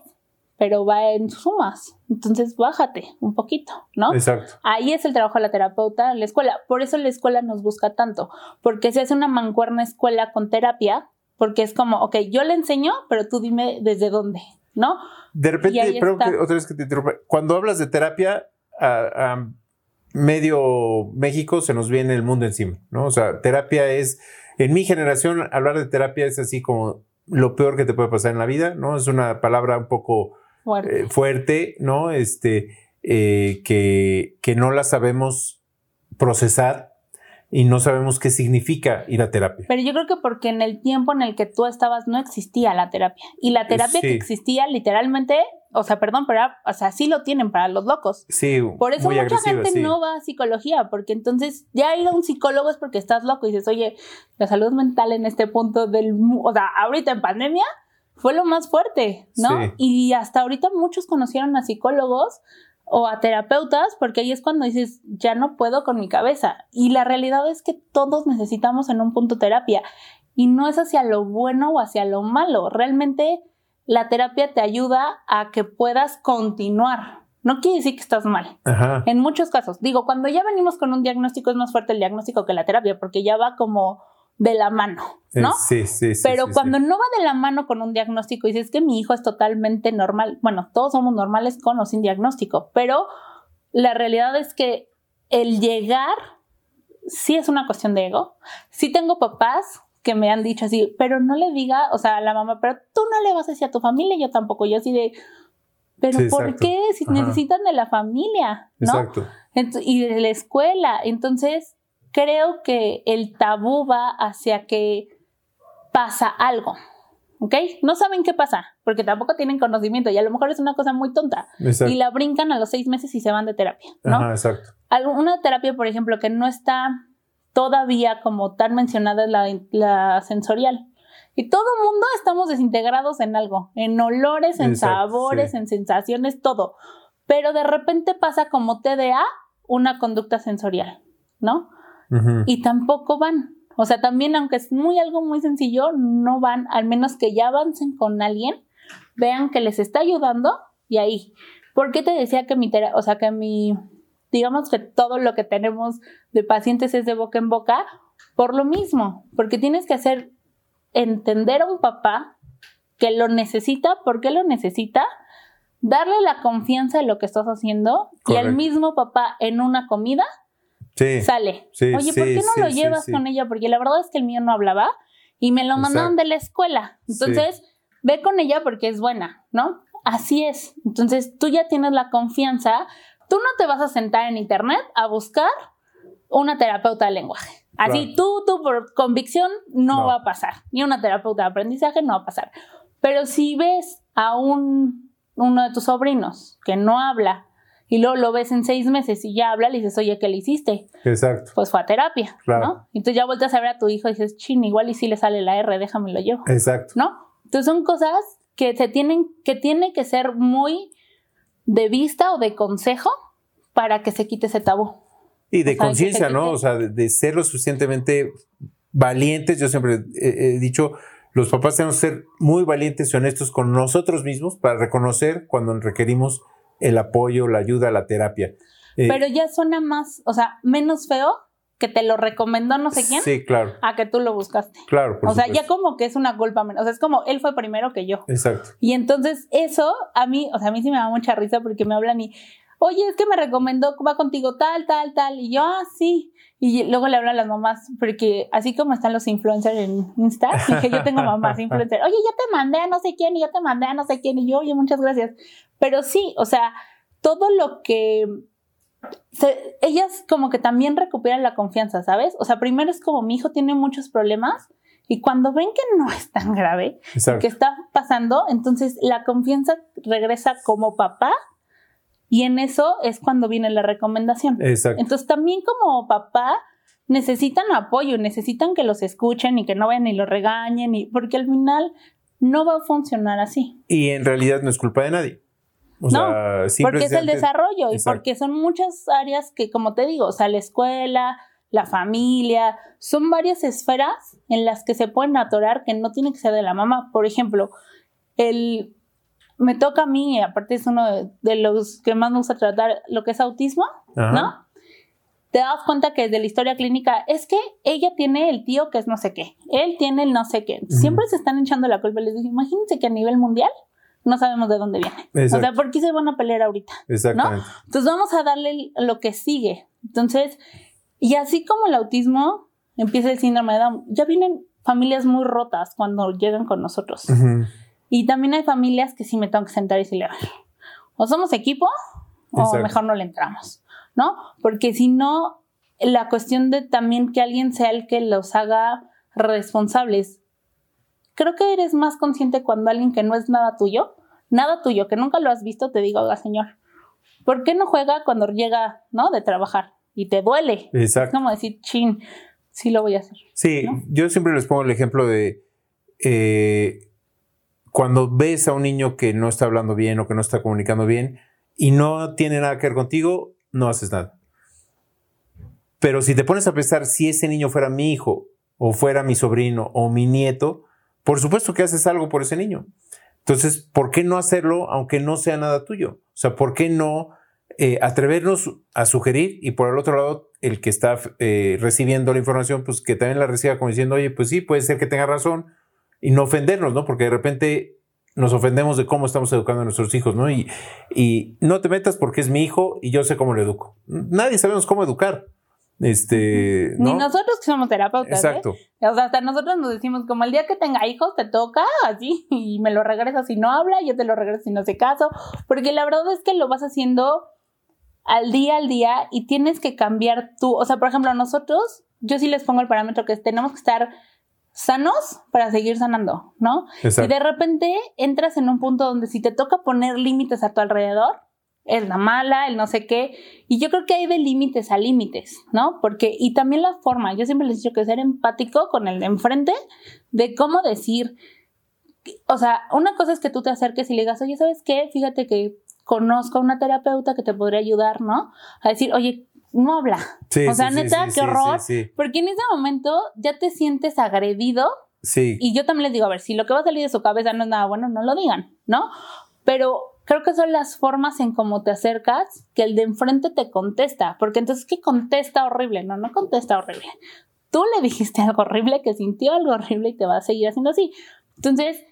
pero va en sumas. Entonces, bájate un poquito, ¿no? Exacto. Ahí es el trabajo de la terapeuta en la escuela. Por eso la escuela nos busca tanto, porque se hace una mancuerna escuela con terapia, porque es como, ok, yo le enseño, pero tú dime desde dónde, ¿no? De repente, pero otra vez que te interrumpa, cuando hablas de terapia, a, medio México se nos viene el mundo encima, ¿no? O sea, terapia es en mi generación, hablar de terapia es así como lo peor que te puede pasar en la vida, ¿no? Es una palabra un poco fuerte, eh, ¿no? Este, eh, que, que no la sabemos procesar y no sabemos qué significa ir a terapia. Pero yo creo que porque en el tiempo en el que tú estabas no existía la terapia. Y la terapia que existía literalmente, o sea, perdón, pero o sea, sí lo tienen para los locos. Sí. Por eso mucha gente no va a psicología, porque entonces ya ir a un psicólogo es porque estás loco y dices, oye, la salud mental en este punto del, o sea, ahorita en pandemia fue lo más fuerte, ¿no? Y hasta ahorita muchos conocieron a psicólogos o a terapeutas, porque ahí es cuando dices, ya no puedo con mi cabeza. Y la realidad es que todos necesitamos en un punto terapia. Y no es hacia lo bueno o hacia lo malo. Realmente la terapia te ayuda a que puedas continuar. No quiere decir que estás mal. En muchos casos. Digo, cuando ya venimos con un diagnóstico es más fuerte el diagnóstico que la terapia, porque ya va como de la mano, ¿no? Sí, sí, sí. Pero cuando no va de la mano con un diagnóstico y dices que mi hijo es totalmente normal, bueno, todos somos normales con o sin diagnóstico, pero la realidad es que el llegar sí es una cuestión de ego. Sí tengo papás que me han dicho así, pero no le diga, o sea, a la mamá, pero tú no le vas a decir a tu familia, yo tampoco, yo así de, pero ¿por qué? Si necesitan de la familia, ¿no? Exacto. y de la escuela. Entonces, creo que el tabú va hacia que pasa algo. ¿Ok? No saben qué pasa, porque tampoco tienen conocimiento y a lo mejor es una cosa muy tonta. Y la brincan a los seis meses y se van de terapia, ¿no? Ajá, exacto. Una terapia, por ejemplo, que no está todavía como tan mencionada es la, la sensorial. Y todo el mundo estamos desintegrados en algo, en olores, en sabores, en sensaciones, todo. Pero de repente pasa como TDA una conducta sensorial, ¿no? y tampoco van. O sea, también aunque es muy algo muy sencillo, no van, al menos que ya avancen con alguien, vean que les está ayudando y ahí. ¿Por qué te decía que mi o sea, que mi digamos que todo lo que tenemos de pacientes es de boca en boca por lo mismo, porque tienes que hacer entender a un papá que lo necesita, por qué lo necesita, darle la confianza de lo que estás haciendo y al mismo papá en una comida sale. Oye, ¿por qué no lo llevas con ella? Porque la verdad es que el mío no hablaba y me lo mandaron de la escuela. Entonces, ve con ella porque es buena, ¿no? Así es. Entonces, tú ya tienes la confianza. Tú no te vas a sentar en internet a buscar una terapeuta de lenguaje. Así tú, tú por convicción no, va a pasar. Ni una terapeuta de aprendizaje no va a pasar. Pero si ves a un, uno de tus sobrinos que no habla y luego lo ves en seis meses y ya habla, le dices, oye, ¿qué le hiciste? Exacto. Pues fue a terapia, ¿no? Y entonces ya vueltas a ver a tu hijo y dices, chin, igual y si le sale la R, déjame lo llevo. Exacto. ¿No? Entonces son cosas que se tienen, que tiene que ser muy de vista o de consejo para que se quite ese tabú. Y de conciencia, ¿no? O sea, de, ser lo suficientemente valientes. Yo siempre he, dicho, los papás tenemos que ser muy valientes y honestos con nosotros mismos para reconocer cuando requerimos el apoyo, la ayuda, la terapia. Eh, Pero ya suena más, o sea, menos feo que te lo recomendó no sé quién. Sí, claro. A que tú lo buscaste. Claro, por O sea, ya como que es una culpa menos. O sea, es como él fue primero que yo. Exacto. Y entonces eso a mí, o sea, a mí sí me da mucha risa porque me hablan y, oye, es que me recomendó, va contigo tal, tal, tal. Y yo, ah, sí. Y luego le hablan a las mamás, porque así como están los influencers en Insta, que yo tengo mamás influencers, oye, ya te mandé a no sé quién y ya te mandé a no sé quién. Y yo, oye, muchas gracias. Pero sí, o sea, todo lo que... ellas como que también recuperan la confianza, ¿sabes? O sea, primero es como mi hijo tiene muchos problemas Y cuando ven que no es tan grave, Exacto. que está pasando, entonces la confianza regresa como papá y en eso es cuando viene la recomendación. Exacto. Entonces también como papá necesitan apoyo, necesitan que los escuchen y que no vayan y los regañen, y, porque al final no va a funcionar así. Y en realidad no es culpa de nadie. O No, sea, Porque es el desarrollo y porque son muchas áreas que, como te digo, o sea, la escuela, la familia, son varias esferas en las que se pueden atorar que no tiene que ser de la mamá. Por ejemplo, el me toca a mí, aparte es uno de, de los que más me gusta tratar, lo que es autismo, Ajá. ¿no? Te das cuenta que desde la historia clínica es que ella tiene el tío que es no sé qué, él tiene el no sé qué. Siempre se están echando la culpa. Les digo, imagínense que a nivel mundial no sabemos de dónde viene. O sea, ¿por qué se van a pelear ahorita? Exactamente. Entonces vamos a darle lo que sigue. Entonces, y así como el autismo, empieza el síndrome de Down, ya vienen familias muy rotas cuando llegan con nosotros. Ujú. Y también hay familias que sí me tengo que sentar y decirle, o somos equipo o Exacto. mejor no le entramos, ¿no? Porque si no, la cuestión de también que alguien sea el que los haga responsables. Creo que eres más consciente cuando alguien que no es nada tuyo, nada tuyo, que nunca lo has visto, te diga, oiga, señor, ¿por qué no juega cuando llega, ¿no? De trabajar y te duele. Es Exacto. como decir, chin, sí lo voy a hacer. Sí, ¿no? yo siempre les pongo el ejemplo de eh, cuando ves a un niño que no está hablando bien o que no está comunicando bien y no tiene nada que ver contigo, no haces nada. Pero si te pones a pensar si ese niño fuera mi hijo o fuera mi sobrino o mi nieto, por supuesto que haces algo por ese niño. Entonces, ¿por qué no hacerlo aunque no sea nada tuyo? O sea, ¿por qué no eh, atrevernos a sugerir y por el otro lado, el que está eh, recibiendo la información, pues que también la reciba como diciendo, oye, pues sí, puede ser que tenga razón y no ofendernos, ¿no? Porque de repente nos ofendemos de cómo estamos educando a nuestros hijos, ¿no? Y, y no te metas porque es mi hijo y yo sé cómo lo educo. Nadie sabemos cómo educar. Este, Ni ¿no? nosotros que somos terapeutas. ¿eh? Exacto. O sea, hasta nosotros nos decimos, como el día que tenga hijos, te toca así, y me lo regresas si no habla, yo te lo regreso si no hace caso, porque la verdad es que lo vas haciendo al día al día y tienes que cambiar tú. O sea, por ejemplo, nosotros, yo sí les pongo el parámetro que es, tenemos que estar sanos para seguir sanando, ¿no? Y Exacto. de repente entras en un punto donde si te toca poner límites a tu alrededor, es la mala, el no sé qué. Y yo creo que hay de límites a límites, ¿no? Porque, y también la forma, yo siempre les he dicho que ser empático con el de enfrente, de cómo decir, o sea, una cosa es que tú te acerques y le digas, oye, ¿sabes qué? Fíjate que conozco a una terapeuta que te podría ayudar, ¿no? A decir, oye, no habla. Sí, o sea, sí, neta, sí, qué horror. Porque en ese momento ya te sientes agredido sí. y yo también les digo, a ver, si lo que va a salir de su cabeza no es nada bueno, no lo digan, ¿no? Pero creo que son las formas en cómo te acercas que el de enfrente te contesta, porque entonces que contesta horrible, no, no contesta horrible. Tú le dijiste algo horrible, que sintió algo horrible y te va a seguir haciendo así. Entonces,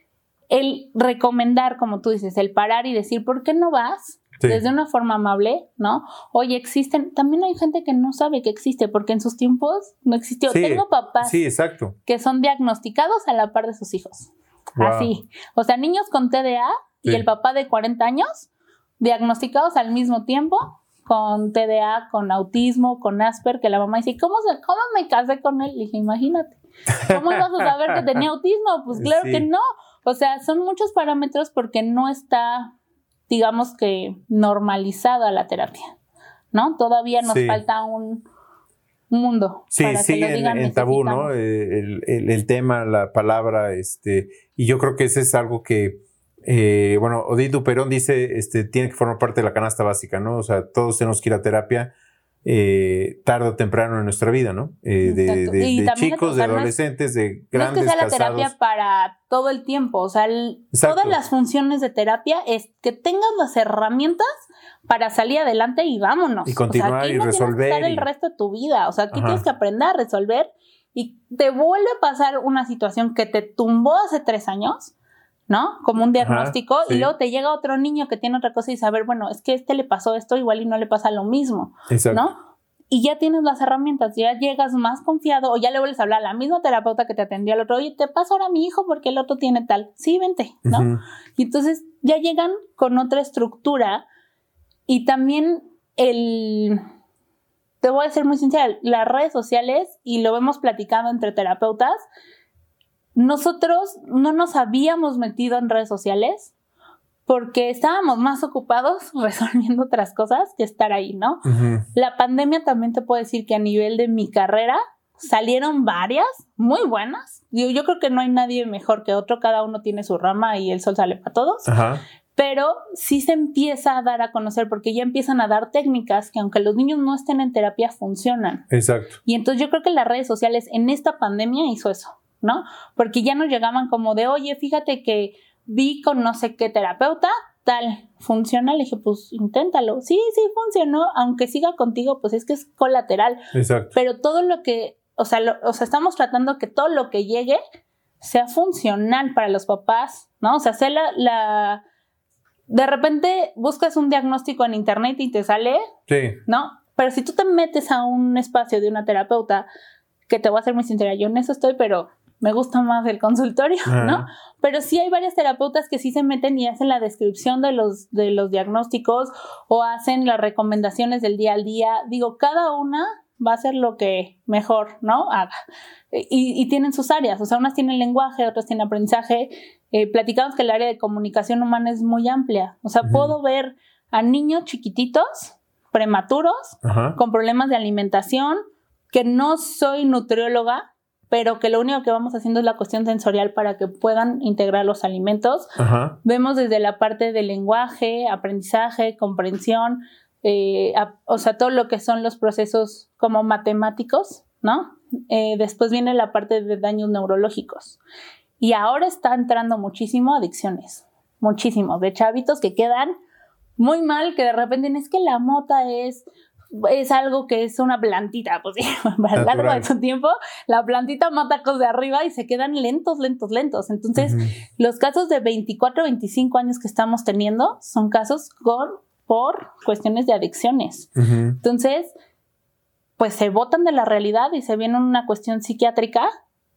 el recomendar, como tú dices, el parar y decir, ¿por qué no vas? Sí. Desde una forma amable, ¿no? Oye, existen, también hay gente que no sabe que existe, porque en sus tiempos no existió. Sí, Tengo papás Sí, exacto. que son diagnosticados a la par de sus hijos. Wow. Así. O sea, niños con TDA y el papá de 40 años diagnosticados al mismo tiempo con TDA, con autismo, con Asper, que la mamá dice, ¿cómo, se, cómo me casé con él? Le dije, imagínate. ¿Cómo ibas a saber que tenía autismo? Pues claro Sí. que no. O sea, son muchos parámetros porque no está, digamos que, normalizada la terapia, ¿no? Todavía nos Sí. falta un mundo. Sí, para sí, que lo en, digan, en tabú, ¿no? Eh, El, el- el tema, la palabra, este, y yo creo que ese es algo que, eh, bueno, Odín Duperón dice, este, tiene que formar parte de la canasta básica, ¿no? O sea, todos tenemos que ir a terapia eh, tarde o temprano en nuestra vida, ¿no? Eh, de de- de chicos, de adolescentes, de No es grandes que sea la casados. terapia para todo el tiempo, o sea, el- todas las funciones de terapia es que tengas las herramientas para salir adelante y vámonos. Y continuar o sea, aquí y no tienes que resolver estar el y- resto de tu vida, o sea, aquí Ajá. tienes que aprender a resolver y te vuelve a pasar una situación que te tumbó hace tres años, ¿no? Como un diagnóstico sí. y luego te llega otro niño que tiene otra cosa y saber, bueno, es que a este le pasó esto igual y no le pasa lo mismo. Exacto. ¿no? Y ya tienes las herramientas, ya llegas más confiado o ya le vuelves a hablar a la misma terapeuta que te atendió al otro, oye, te pasa ahora a mi hijo porque el otro tiene tal. Sí, vente, ¿no? Y entonces ya llegan con otra estructura y también el... Te voy a ser muy sincera, las redes sociales, y lo vemos platicando entre terapeutas, nosotros no nos habíamos metido en redes sociales porque estábamos más ocupados resolviendo otras cosas que estar ahí, ¿no? La pandemia también te puedo decir que a nivel de mi carrera salieron varias muy buenas. Yo, yo creo que no hay nadie mejor que otro, cada uno tiene su rama y el sol sale para todos. Pero sí se empieza a dar a conocer porque ya empiezan a dar técnicas que aunque los niños no estén en terapia funcionan. Exacto. Y entonces yo creo que las redes sociales en esta pandemia hizo eso, ¿no? Porque ya nos llegaban como de, oye, fíjate que vi con no sé qué terapeuta, tal, funciona. Le dije, pues inténtalo. Sí, sí, funcionó. Aunque siga contigo, pues es que es colateral. Exacto. Pero todo lo que, o sea, lo- o sea, estamos tratando que todo lo que llegue sea funcional para los papás, ¿no? O sea, hacer la, la- de repente buscas un diagnóstico en internet y te sale, Sí. ¿no? Pero si tú te metes a un espacio de una terapeuta, que te voy a ser muy sincera, yo en eso estoy, pero me gusta más el consultorio. ¿no? Pero sí hay varias terapeutas que sí se meten y hacen la descripción de los, de los diagnósticos o hacen las recomendaciones del día al día. Digo, cada una va a hacer lo que mejor, ¿no? Haga. Y, y tienen sus áreas, o sea, unas tienen lenguaje, otras tienen aprendizaje. Eh, platicamos que el área de comunicación humana es muy amplia. O sea, Ujú. puedo ver a niños chiquititos, prematuros, con problemas de alimentación, que no soy nutrióloga, pero que lo único que vamos haciendo es la cuestión sensorial para que puedan integrar los alimentos. Ajá. Vemos desde la parte del lenguaje, aprendizaje, comprensión, eh, a- o sea, todo lo que son los procesos como matemáticos, ¿no? Eh, después viene la parte de daños neurológicos. Y ahora está entrando muchísimo adicciones, muchísimo, de chavitos que quedan muy mal, que de repente es que la mota es, es algo que es una plantita, pues sí, a lo largo de su tiempo, la plantita mata cosas de arriba y se quedan lentos, lentos, lentos. Entonces, los casos de 24, 25 años que estamos teniendo son casos con, por cuestiones de adicciones. Entonces, pues se botan de la realidad y se viene una cuestión psiquiátrica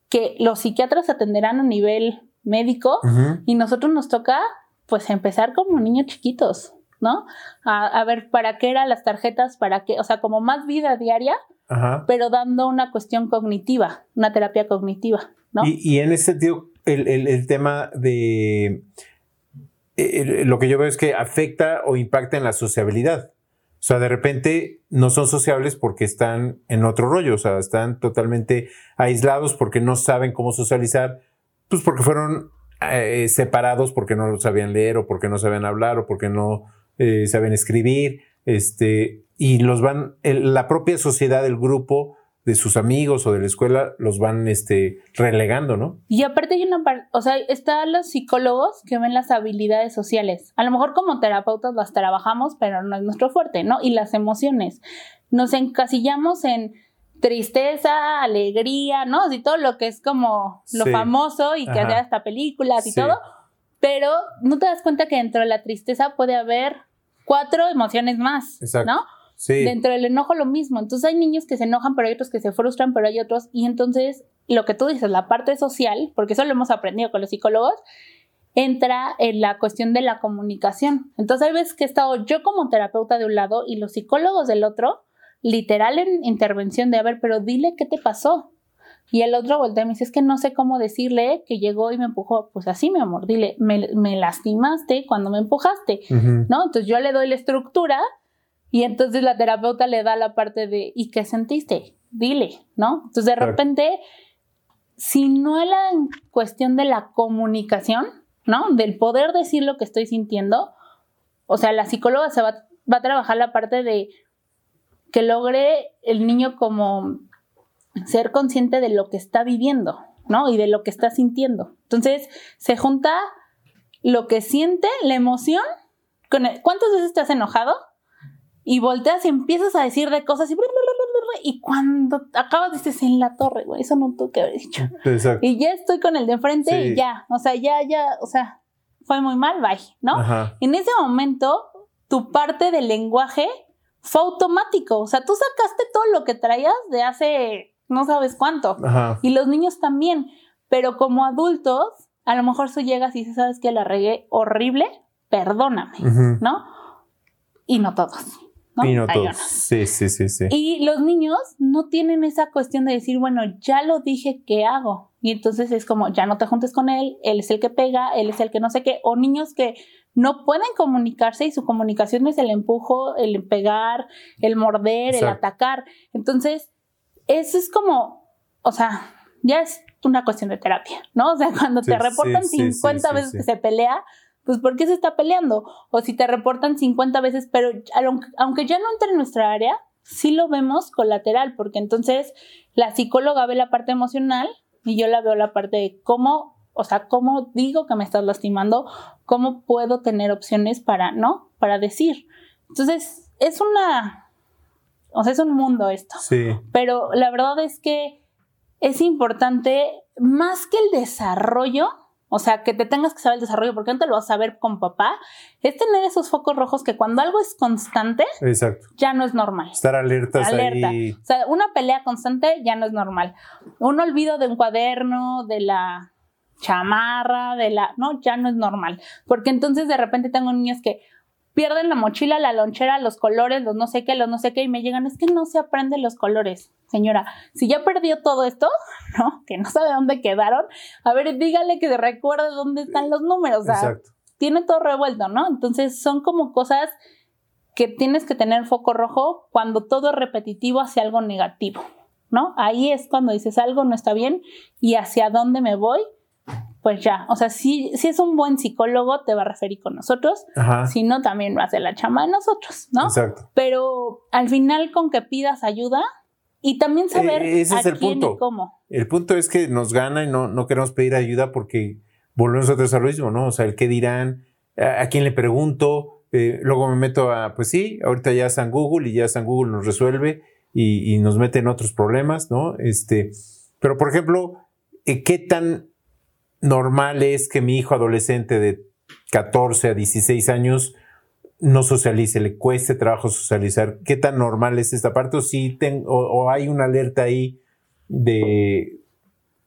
que los psiquiatras atenderán a nivel médico y nosotros nos toca pues empezar como niños chiquitos, ¿no? A, a ver para qué eran las tarjetas, para qué, o sea, como más vida diaria, Ajá. pero dando una cuestión cognitiva, una terapia cognitiva, ¿no? Y, y en ese sentido, el, el- el tema de el- lo que yo veo es que afecta o impacta en la sociabilidad. O sea, de repente no son sociables porque están en otro rollo, o sea, están totalmente aislados porque no saben cómo socializar, pues porque fueron eh, separados porque no sabían leer o porque no sabían hablar o porque no eh, saben escribir, este, y los van, el- la propia sociedad, el grupo de sus amigos o de la escuela los van este, relegando, ¿no? Y aparte hay una parte, o sea, están los psicólogos que ven las habilidades sociales. A lo mejor como terapeutas las trabajamos, pero no es nuestro fuerte, ¿no? Y las emociones. Nos encasillamos en tristeza, alegría, ¿no? Así todo lo que es como lo Sí. famoso y que Ajá. hace hasta películas y Sí. todo. Pero no te das cuenta que dentro de la tristeza puede haber cuatro emociones más, Exacto. ¿no? Sí. Dentro del enojo lo mismo. Entonces hay niños que se enojan, pero hay otros que se frustran, pero hay otros. Y entonces lo que tú dices, la parte social, porque eso lo hemos aprendido con los psicólogos, entra en la cuestión de la comunicación. Entonces hay veces que he estado yo como terapeuta de un lado y los psicólogos del otro, literal en intervención de, a ver, pero dile qué te pasó. Y el otro voltea y me dice, es que no sé cómo decirle que llegó y me empujó. Pues así, mi amor, dile, me, me lastimaste cuando me empujaste. Ujú. ¿no? Entonces yo le doy la estructura y entonces la terapeuta le da la parte de ¿y qué sentiste? Dile, ¿no? Entonces de Claro. repente, si no es la cuestión de la comunicación, ¿no? Del poder decir lo que estoy sintiendo, o sea, la psicóloga se va, va a trabajar la parte de que logre el niño como ser consciente de lo que está viviendo, ¿no? Y de lo que está sintiendo. Entonces, se junta lo que siente, la emoción, con el- ¿cuántas veces te has enojado? Y volteas y empiezas a decir de cosas y, bla, bla, bla, bla, bla, y cuando acabas dices en la torre, güey, eso no tuve que haber dicho. Exacto. Y ya estoy con el de enfrente Sí. y ya, o sea, ya, ya, o sea, fue muy mal, bye, ¿no? Ajá. En ese momento, tu parte del lenguaje fue automático. O sea, tú sacaste todo lo que traías de hace no sabes cuánto. Ajá. Y los niños también. Pero como adultos, a lo mejor tú llegas y dices, ¿sabes que La regué horrible, perdóname. ¿no? Y no todos, ¿no? Y no todos. Sí, sí, sí, sí. Y los niños no tienen esa cuestión de decir, bueno, ya lo dije, ¿qué hago? Y entonces es como, ya no te juntes con él, él es el que pega, él es el que no sé qué, o niños que no pueden comunicarse y su comunicación es el empujo, el pegar, el morder, el atacar. Entonces, eso es como, o sea, ya es una cuestión de terapia, ¿no? O sea, cuando Sí, te reportan sí, sí, 50 sí, veces que se pelea, pues ¿por qué se está peleando? O si te reportan 50 veces, pero aunque ya no entre en nuestra área, sí lo vemos colateral, porque entonces la psicóloga ve la parte emocional y yo la veo la parte de cómo, o sea, cómo digo que me estás lastimando, cómo puedo tener opciones para, ¿no? Para decir. Entonces, es una, o sea, es un mundo esto Sí, pero la verdad es que es importante más que el desarrollo, o sea, que te tengas que saber el desarrollo porque no te lo vas a saber con papá, es tener esos focos rojos que cuando algo es constante exacto. ya no es normal. Estar alertas Alerta. ahí. O sea, una pelea constante ya no es normal. Un olvido de un cuaderno, de la chamarra, de la... No, ya no es normal. Porque entonces de repente tengo niños que pierden la mochila, la lonchera, los colores, los no sé qué, los no sé qué, y me llegan, es que no se aprenden los colores. Señora, si ya perdió todo esto, ¿no? Que no sabe dónde quedaron, a ver, dígale que recuerde dónde están los números. O sea, Exacto. tiene todo revuelto, ¿no? Entonces son como cosas que tienes que tener foco rojo cuando todo es repetitivo hacia algo negativo, ¿no? Ahí es cuando dices algo no está bien y hacia dónde me voy, pues ya, o sea, si, si es un buen psicólogo te va a referir con nosotros, Ajá. si no también va a hacer la chamba de nosotros, ¿no? Exacto. Pero al final con que pidas ayuda y también saber Eh, ese a es el quién punto. y cómo. El punto es que nos gana y no, no queremos pedir ayuda porque volvemos otra vez a lo mismo, ¿no? O sea, el qué dirán, a, a quién le pregunto, eh, luego me meto a, pues sí, ahorita ya San Google y ya San Google nos resuelve y, y nos mete en otros problemas, ¿no? Este, pero por ejemplo, eh, ¿qué tan normal es que mi hijo adolescente de 14 a 16 años no socialice, le cueste trabajo socializar? ¿Qué tan normal es esta parte? ¿O, ten- o, o hay una alerta ahí de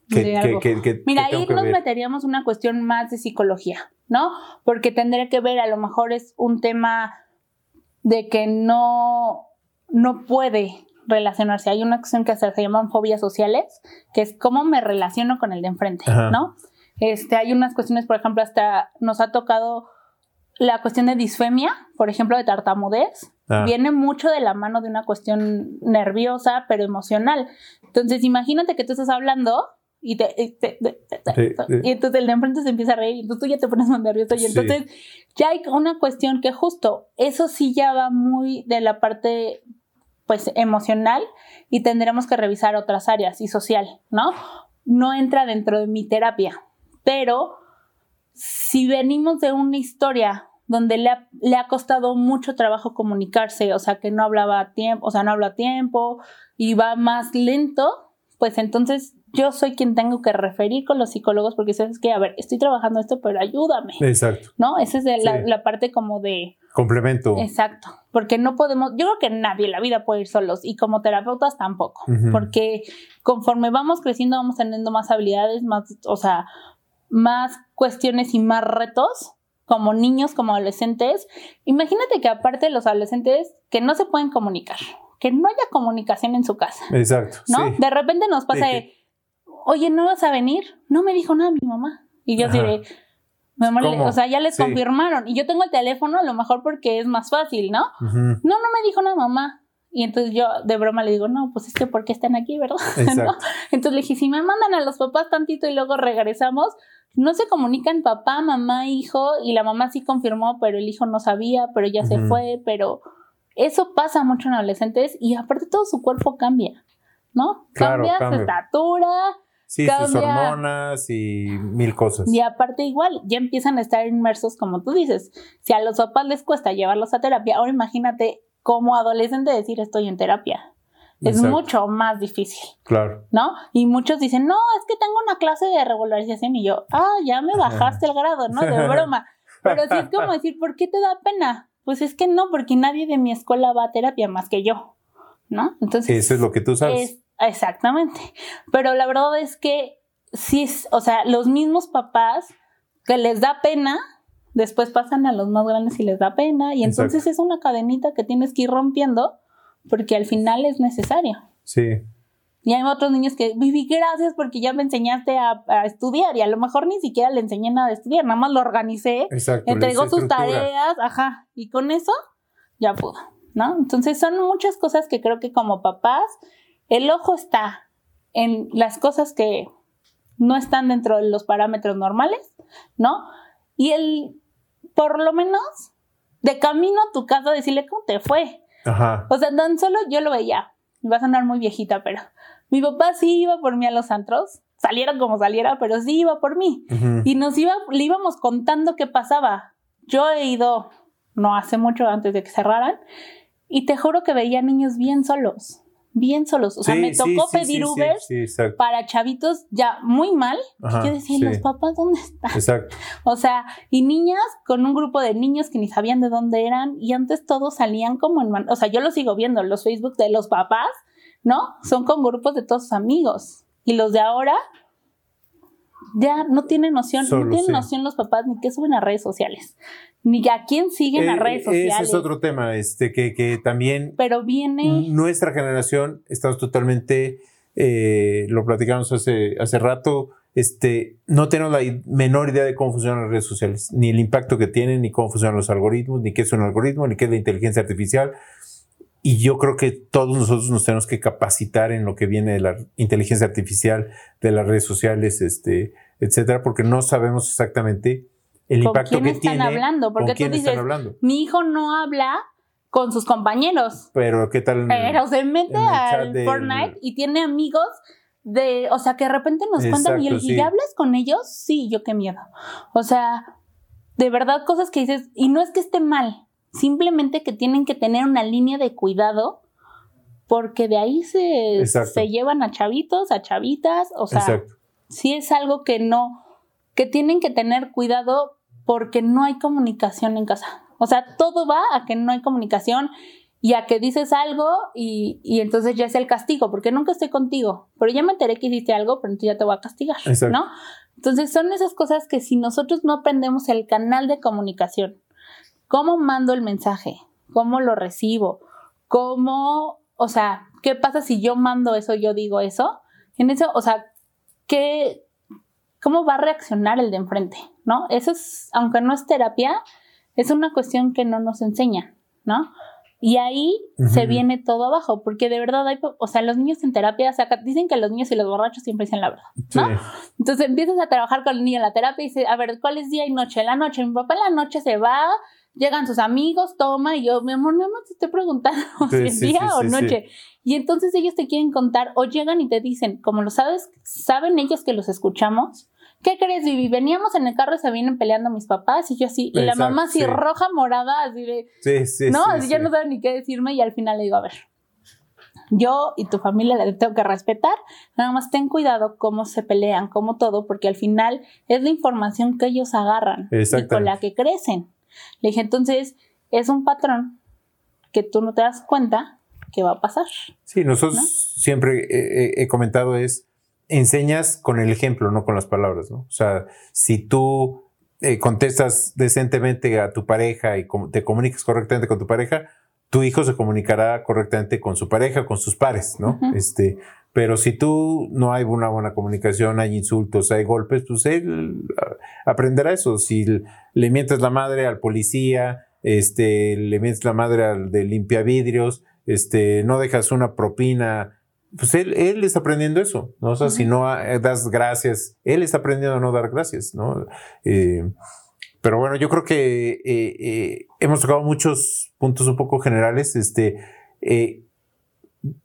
que, De que- algo. que- que- Mira, ahí nos ver? meteríamos una cuestión más de psicología, ¿no? Porque tendría que ver, a lo mejor es un tema de que no, no puede relacionarse. Hay una cuestión que se, se llaman fobias sociales, que es cómo me relaciono con el de enfrente, Ajá. ¿no? Este, hay unas cuestiones, por ejemplo, hasta nos ha tocado la cuestión de disfemia, por ejemplo, de tartamudez, Ah. viene mucho de la mano de una cuestión nerviosa, pero emocional. Entonces, imagínate que tú estás hablando y te, y te- te- te- Sí, sí. y entonces el de enfrente se empieza a reír y entonces tú ya te pones más nervioso y Sí. entonces ya hay una cuestión que justo eso sí ya va muy de la parte pues emocional y tendremos que revisar otras áreas y social, ¿no? No entra dentro de mi terapia, pero si venimos de una historia donde le ha, le ha costado mucho trabajo comunicarse, o sea, que no hablaba a tiempo, o sea, no habla a tiempo y va más lento, pues entonces yo soy quien tengo que referir con los psicólogos porque sabes que, a ver, estoy trabajando esto, pero ayúdame, Exacto. ¿no? Esa es de la, Sí. la parte como de, Complemento. Exacto, porque no podemos, yo creo que nadie en la vida puede ir solos y como terapeutas tampoco, porque conforme vamos creciendo vamos teniendo más habilidades, más, o sea, más cuestiones y más retos como niños, como adolescentes. Imagínate que aparte de los adolescentes que no se pueden comunicar, que no haya comunicación en su casa, Exacto. ¿no? Sí. De repente nos pasa Sí, de, oye, ¿no vas a venir? No me dijo nada mi mamá. Y yo diré, o sea, ya les Sí. confirmaron. Y yo tengo el teléfono a lo mejor porque es más fácil, ¿no? No, no me dijo nada mamá. Y entonces yo de broma le digo, no, pues es que ¿por qué están aquí, verdad? ¿No? Entonces le dije, si me mandan a los papás tantito y luego regresamos, no se comunican papá, mamá, hijo, y la mamá sí confirmó, pero el hijo no sabía, pero ya se Ujú. fue, pero eso pasa mucho en adolescentes y aparte todo su cuerpo cambia, ¿no? Claro, cambia, cambia. su estatura Sí, sus Cambia. hormonas y mil cosas. y aparte igual, ya empiezan a estar inmersos como tú dices. Si a los papás les cuesta llevarlos a terapia, ahora imagínate como adolescente decir estoy en terapia. Es Exacto. mucho más difícil. Claro. ¿no? Y muchos dicen, no, es que tengo una clase de regularización y yo, ah, ya me bajaste el grado, ¿no? De broma. Pero sí es como decir, ¿por qué te da pena? Pues es que no, porque nadie de mi escuela va a terapia más que yo, ¿no? Entonces... Eso es lo que tú sabes. es- exactamente. Pero la verdad es que sí, es, o sea, los mismos papás que les da pena, después pasan a los más grandes y les da pena, y entonces es una cadenita que tienes que ir rompiendo porque al final es necesario. Sí. Y hay otros niños que, Vivi, gracias porque ya me enseñaste a, estudiar y a lo mejor ni siquiera le enseñé nada de estudiar, nada más lo organicé, Exacto, entregó sus tareas, ajá, y con eso ya pudo, ¿no? Entonces son muchas cosas que creo que como papás, el ojo está en las cosas que no están dentro de los parámetros normales, ¿no? Y el, por lo menos, de camino a tu casa, decirle cómo te fue. Ajá. O sea, tan solo yo lo veía. Me va a sonar muy viejita, pero mi papá sí iba por mí a los antros, saliera como saliera, pero sí iba por mí. Y nos iba, le íbamos contando qué pasaba. Yo he ido no hace mucho antes de que cerraran y te juro que veía niños bien solos bien solos. O sea, me tocó pedir Uber para chavitos ya muy mal. yo decía, ¿los papás dónde están? Exacto. O sea, y niñas con un grupo de niños que ni sabían de dónde eran y antes todos salían como en... O sea, yo lo sigo viendo, los Facebook de los papás, ¿no? Son con grupos de todos sus amigos. Y los de ahora ya no tienen noción, no tienen noción los papás ni qué suben a redes sociales ni a quién siguen eh, redes sociales. Ese es otro tema, este, que, que también. Pero viene. Nuestra generación, estamos totalmente. Eh, lo platicamos hace, hace rato. Este, no tenemos la menor idea de cómo funcionan las redes sociales, ni el impacto que tienen, ni cómo funcionan los algoritmos, ni qué es un algoritmo, ni qué es la inteligencia artificial. Y yo creo que todos nosotros nos tenemos que capacitar en lo que viene de la inteligencia artificial, de las redes sociales, este, etcétera, porque no sabemos exactamente el impacto ¿Con quién están hablando? Porque tú dices, mi hijo no habla con sus compañeros. Pero ¿qué tal? Pero se mete al Fortnite y tiene amigos de, o sea, que de repente nos cuentan y él, ¿y ya hablas con ellos? Sí, yo qué miedo. O sea, de verdad cosas que dices, y no es que esté mal, simplemente que tienen que tener una línea de cuidado porque de ahí se, se llevan a chavitos, a chavitas, o sea, sí es algo que no, que tienen que tener cuidado porque no hay comunicación en casa. O sea, todo va a que no hay comunicación y a que dices algo y, entonces ya es el castigo, porque nunca estoy contigo, pero ya me enteré que hiciste algo, pero entonces ya te voy a castigar, ¿no? Entonces son esas cosas que si nosotros no aprendemos el canal de comunicación, cómo mando el mensaje, cómo lo recibo, cómo, o sea, ¿qué pasa si yo mando eso, yo digo eso? En eso, o sea, ¿qué, cómo va a reaccionar el de enfrente, ¿no? Eso es, aunque no es terapia, es una cuestión que no nos enseñan, ¿no? Y ahí se viene todo abajo, porque de verdad hay, o sea, los niños en terapia, dicen que los niños y los borrachos siempre dicen la verdad, ¿no? Entonces empiezas a trabajar con el niño en la terapia y dices, a ver, ¿cuál es día y noche? La noche, mi papá en la noche se va, llegan sus amigos, toma, y yo, mi amor, no te estoy preguntando si es día o noche. Y entonces ellos te quieren contar o llegan y te dicen, como lo sabes, saben ellos que los escuchamos, ¿qué crees, Vivi? Veníamos en el carro y se vienen peleando mis papás y yo así, y la mamá así roja, morada, así de... Sí, sí, No, así ya no sabe ni qué decirme y al final le digo, a ver, yo y tu familia la tengo que respetar, nada más ten cuidado cómo se pelean, cómo todo, porque al final es la información que ellos agarran y con la que crecen. Le dije, entonces, es un patrón que tú no te das cuenta que va a pasar. Sí, nosotros siempre he comentado es, enseñas con el ejemplo, no con las palabras, ¿no? O sea, si tú eh, contestas decentemente a tu pareja y te comunicas correctamente con tu pareja, tu hijo se comunicará correctamente con su pareja, con sus pares, ¿no? Este, pero si tú no hay una buena comunicación, hay insultos, hay golpes, pues él ah, aprenderá eso. Si le mientes la madre al policía, este, le mientes la madre al de limpia vidrios, este, no dejas una propina pues él, él está aprendiendo eso, ¿no? O sea, si no das gracias, él está aprendiendo a no dar gracias, ¿no? Eh, pero bueno, yo creo que eh, eh, hemos tocado muchos puntos un poco generales. Este,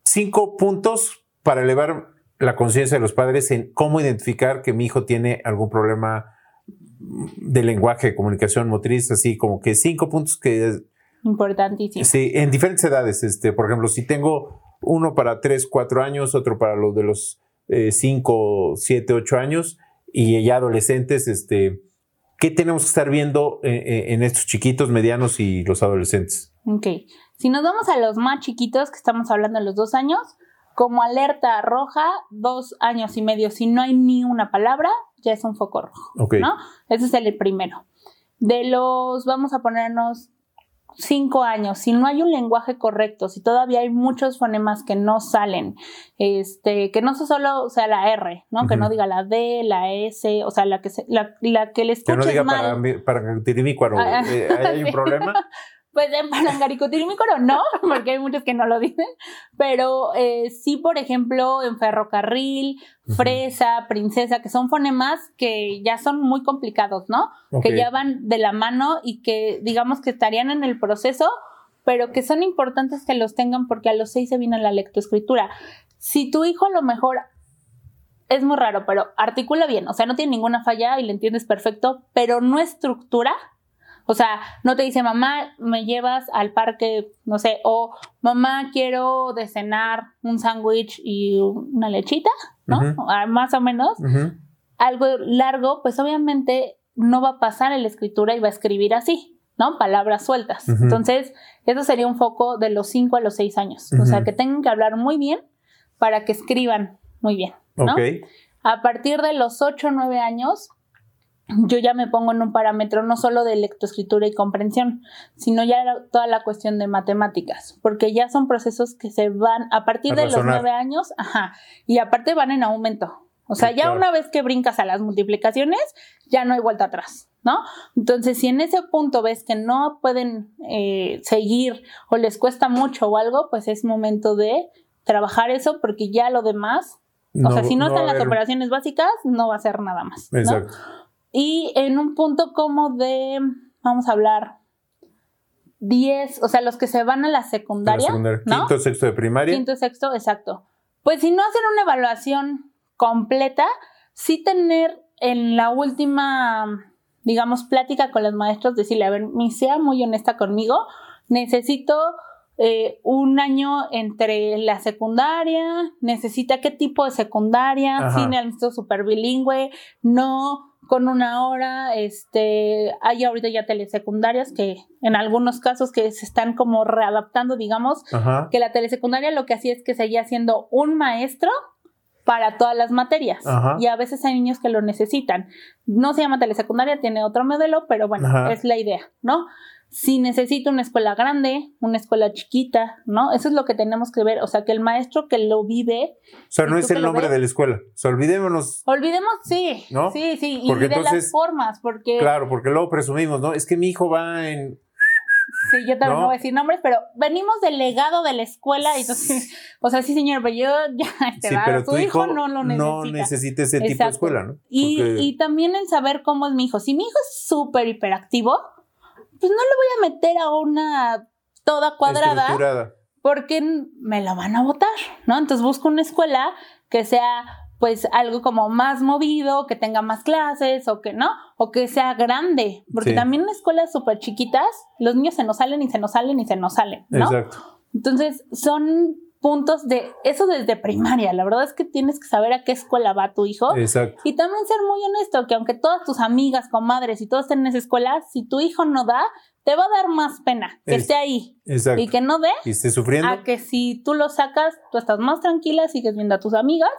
cinco puntos para elevar la conciencia de los padres en cómo identificar que mi hijo tiene algún problema de lenguaje, de comunicación motriz, así como que cinco puntos que... Importantísimos. Sí, en diferentes edades. Este, por ejemplo, si tengo uno para 3, 4 años, otro para los de los 5, 7, 8 años y ya adolescentes, este, ¿qué tenemos que estar viendo en, en, estos chiquitos, medianos y los adolescentes? Ok, si nos vamos a los más chiquitos, que estamos hablando de los dos años, como alerta roja, dos años y medio, si no hay ni una palabra, ya es un foco rojo, okay. ¿no? Ese es el primero. de los, vamos a ponernos cinco años, si no hay un lenguaje correcto, si todavía hay muchos fonemas que no salen, este, que no solo sea la R, ¿no? Que no diga la D, la S, o sea, la que se, la, la que le escuches Que no diga mal. para, para tirimícuaro, Ah, eh, ¿ahí hay un problema? Pues en Parangaricutirimícoro no, porque hay muchos que no lo dicen, pero eh, sí, por ejemplo, en ferrocarril, fresa, princesa, que son fonemas que ya son muy complicados, ¿no? Ok. Que ya van de la mano y que digamos que estarían en el proceso, pero que son importantes que los tengan porque a los seis se viene la lectoescritura. Si tu hijo a lo mejor es muy raro, pero articula bien, o sea, no tiene ninguna falla y le entiendes perfecto, pero no estructura. O sea, no te dice, mamá, me llevas al parque, no sé, o mamá, quiero de cenar un sándwich y una lechita, ¿no? Ah, Más o menos. Algo largo, pues obviamente no va a pasar en la escritura y va a escribir así, ¿no? Palabras sueltas. Entonces, eso sería un foco de los 5 a los 6 años. O sea, que tengan que hablar muy bien para que escriban muy bien, ¿no? Ok. A partir de los 8 o 9 años, yo ya me pongo en un parámetro no solo de lectoescritura y comprensión, sino ya la- toda la cuestión de matemáticas, porque ya son procesos que se van a partir A de los. 9 años, ajá, y aparte van en aumento. O sea, Sí, ya claro. una vez que brincas a las multiplicaciones, ya no hay vuelta atrás, ¿no? Entonces, si en ese punto ves que no pueden eh, seguir o les cuesta mucho o algo, pues es momento de trabajar eso porque ya lo demás o sea, si no, están las haber- operaciones básicas, no va a ser nada más. ¿no? Y en un punto como de, vamos a hablar, 10, o sea, los que se van a la secundaria. Quinto, sexto de primaria. Quinto y sexto, exacto. Pues si no hacen una evaluación completa, sí tener en la última, digamos, plática con los maestros, decirle, a ver, mi sea muy honesta conmigo, necesito eh, un año entre la secundaria, necesita qué tipo de secundaria, Ajá. sí necesito super bilingüe, no con una hora, este, hay ahorita ya telesecundarias que en algunos casos que se están como readaptando, digamos, Ajá. que la telesecundaria lo que hacía es que seguía siendo un maestro para todas las materias. Ajá. Y a veces hay niños que lo necesitan. No se llama telesecundaria, tiene otro modelo, pero bueno, Ajá. es la idea, ¿no? Si necesito una escuela grande, una escuela chiquita, ¿no? Eso es lo que tenemos que ver. O sea, que el maestro que lo vive, O sea, ¿Y no es el nombre de la escuela. O sea, olvidémonos. olvidemos, sí, ¿No? sí, sí, y Porque de las formas, porque Claro, porque luego presumimos, ¿no? Es que mi hijo va en. Sí, yo también ¿No? no voy a decir nombres, pero venimos del legado de la escuela y entonces, o sea, sí, señor, pero yo ya, este, Sí, va, pero tu hijo, hijo no lo necesita. necesita ese tipo de escuela, ¿no? Y, y también el saber cómo es mi hijo. Si mi hijo es súper hiperactivo, pues no le voy a meter a una toda cuadrada porque me la van a votar, ¿no? Entonces busco una escuela que sea pues algo como más movido, que tenga más clases o que no, o que sea grande, porque Sí. también en escuelas súper chiquitas los niños se nos salen y se nos salen y se nos salen, ¿no? Exacto. Entonces son puntos de eso desde primaria, la verdad es que tienes que saber a qué escuela va tu hijo. Exacto. Y también ser muy honesto, que aunque todas tus amigas, comadres y todos estén en esa escuela, si tu hijo no da, te va a dar más pena que Es- esté ahí Exacto. y que no dé, Y esté sufriendo. a que si tú lo sacas, tú estás más tranquila, sigues viendo a tus amigas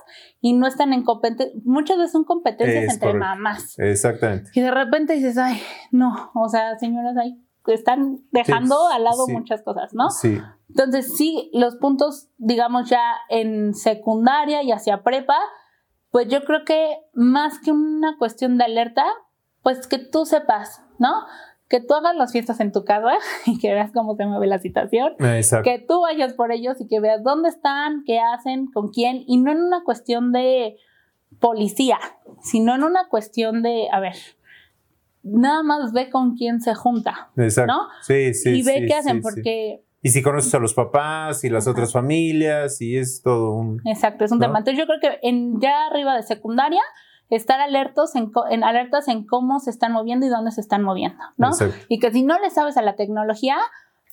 y no están en competencia. Muchas veces son competencias Es entre correcto. mamás. Exactamente. Y de repente dices, ay, no, o sea, señoras, ahí están dejando Sí, al lado sí. muchas cosas, ¿no? Sí. Entonces, sí, los puntos, digamos, ya en secundaria y hacia prepa, pues yo creo que más que una cuestión de alerta, pues que tú sepas, ¿no? Que tú hagas las fiestas en tu casa y que veas cómo se mueve la situación, Exacto. que tú vayas por ellos y que veas dónde están, qué hacen, con quién, y no en una cuestión de policía, sino en una cuestión de, a ver, nada más ve con quién se junta, Exacto. ¿no? Sí, sí. y ve sí, qué hacen, sí, porque Y si conoces a los papás y las Ajá. otras familias, y es todo un. Exacto, es un ¿no? tema. Entonces yo creo que en ya arriba de secundaria, estar alertos en, en alertas en cómo se están moviendo y dónde se están moviendo, ¿no? Exacto. Y que si no le sabes a la tecnología,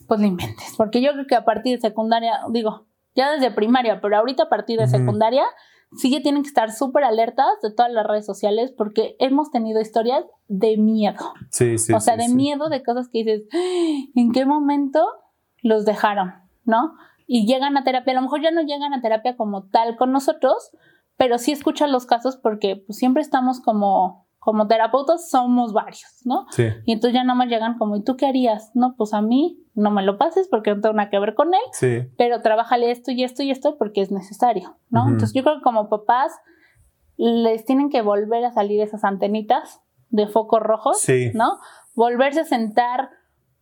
pues lo inventes. Porque yo creo que a partir de secundaria, digo, ya desde primaria, pero ahorita a partir de secundaria, sí que tienen que estar súper alertas de todas las redes sociales porque hemos tenido historias de miedo. Sí, sí. o sea, sí, de sí. miedo de cosas que dices, "Ah, ¿en qué momento los dejaron? ¿No? Y llegan a terapia, a lo mejor ya no llegan a terapia como tal con nosotros, pero sí escuchan los casos porque pues, siempre estamos como como terapeutas somos varios, ¿no? Sí. Y entonces ya nada más llegan como, ¿y tú qué harías? No, pues a mí no me lo pases porque no tengo nada que ver con él, Sí. pero trabájale esto y esto y esto porque es necesario, ¿no? Entonces yo creo que como papás les tienen que volver a salir esas antenitas de focos rojos, Sí. ¿no? Volverse a sentar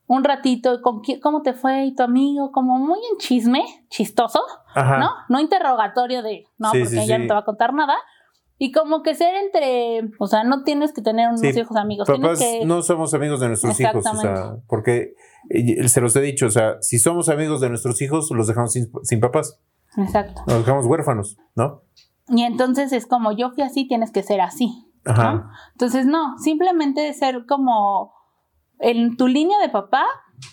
un ratito, con qui- ¿cómo te fue? ¿Y tu amigo? Como muy en chisme, chistoso, Ajá. ¿no? No interrogatorio de, no, Sí, porque ya no te va a contar nada. Y como que ser entre, o sea, no tienes que tener unos Sí, hijos amigos, Papás que... no somos amigos de nuestros hijos, o sea, porque eh, se los he dicho, o sea, si somos amigos de nuestros hijos, los dejamos sin, sin papás, Exacto. los dejamos huérfanos, ¿no? Y entonces es como, yo fui así, tienes que ser así. Ajá. ¿no? Entonces, no, simplemente ser como en tu línea de papá,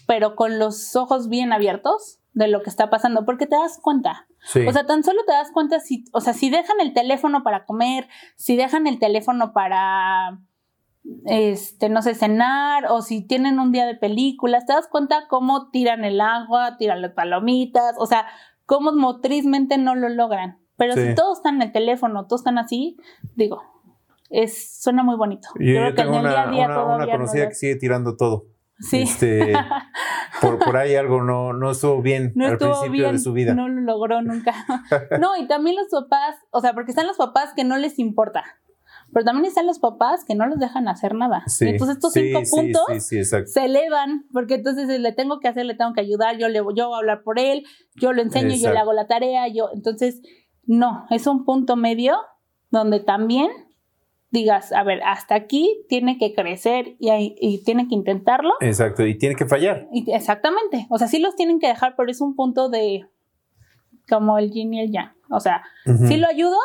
pero con los ojos bien abiertos de lo que está pasando, porque te das cuenta. Sí. O sea, tan solo te das cuenta si, o sea, si dejan el teléfono para comer, si dejan el teléfono para, este, no sé, cenar, o si tienen un día de películas, te das cuenta cómo tiran el agua, tiran las palomitas, o sea, cómo motrizmente no lo logran. Pero Sí. si todos están en el teléfono, todos están así, digo, es, suena muy bonito. yo, yo creo que tengo en el día una, a día una- una todavía no conocida que sigue tirando todo. Sí. Este, por, por ahí algo no, no estuvo bien no al estuvo principio bien, de su vida. no lo logró nunca. no, y también los papás, o sea, porque están los papás que no les importa, pero también están los papás que no los dejan hacer nada. Sí, Y entonces estos sí, cinco sí, puntos se elevan, porque entonces le tengo que hacer, le tengo que ayudar, yo le yo voy a hablar por él, yo lo enseño, yo le hago la tarea, yo, entonces, no, es un punto medio donde también digas, a ver, hasta aquí tiene que crecer y, tiene que intentarlo. Exacto, y tiene que fallar. Y- exactamente. O sea, sí los tienen que dejar, pero es un punto de como el yin y el yang. O sea, Ujú. sí lo ayudo,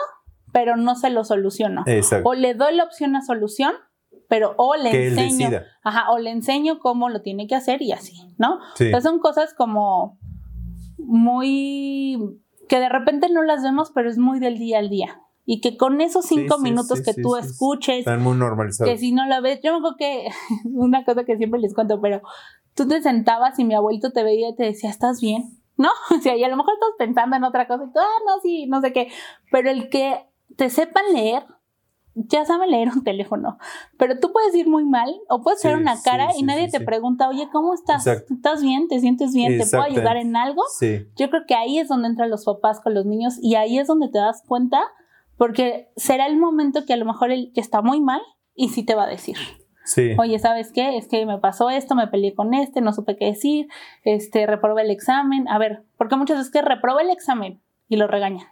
pero no se lo soluciono. Exacto. O le doy la opción a solución, pero o le que enseño. Ajá, o le enseño cómo lo tiene que hacer y así, ¿no? Sí. Entonces son cosas como muy que de repente no las vemos, pero es muy del día al día. Y que con esos Sí, cinco sí, minutos sí, que sí, tú sí, sí. escuches, Están muy normalizados. que si no la ves, yo me acuerdo que una cosa que siempre les cuento, pero tú te sentabas y mi abuelito te veía y te decía, ¿estás bien? ¿No? O sea, y a lo mejor estás pensando en otra cosa y tú, ah, no, sí, no sé qué. Pero el que te sepan leer, ya saben leer un teléfono. Pero tú puedes ir muy mal o puedes Sí, hacer una sí, cara sí, y nadie sí, te sí. pregunta, oye, ¿cómo estás? Exacto. ¿Estás bien? ¿Te sientes bien? ¿Te puedo ayudar en algo? Sí, Yo creo que ahí es donde entran los papás con los niños y ahí es donde te das cuenta porque será el momento que a lo mejor él ya está muy mal y sí te va a decir. sí. Oye, ¿sabes qué? Es que me pasó esto, me peleé con este, no supe qué decir, este, reprobé el examen. A ver, porque muchas veces que reprobé el examen y lo regañan.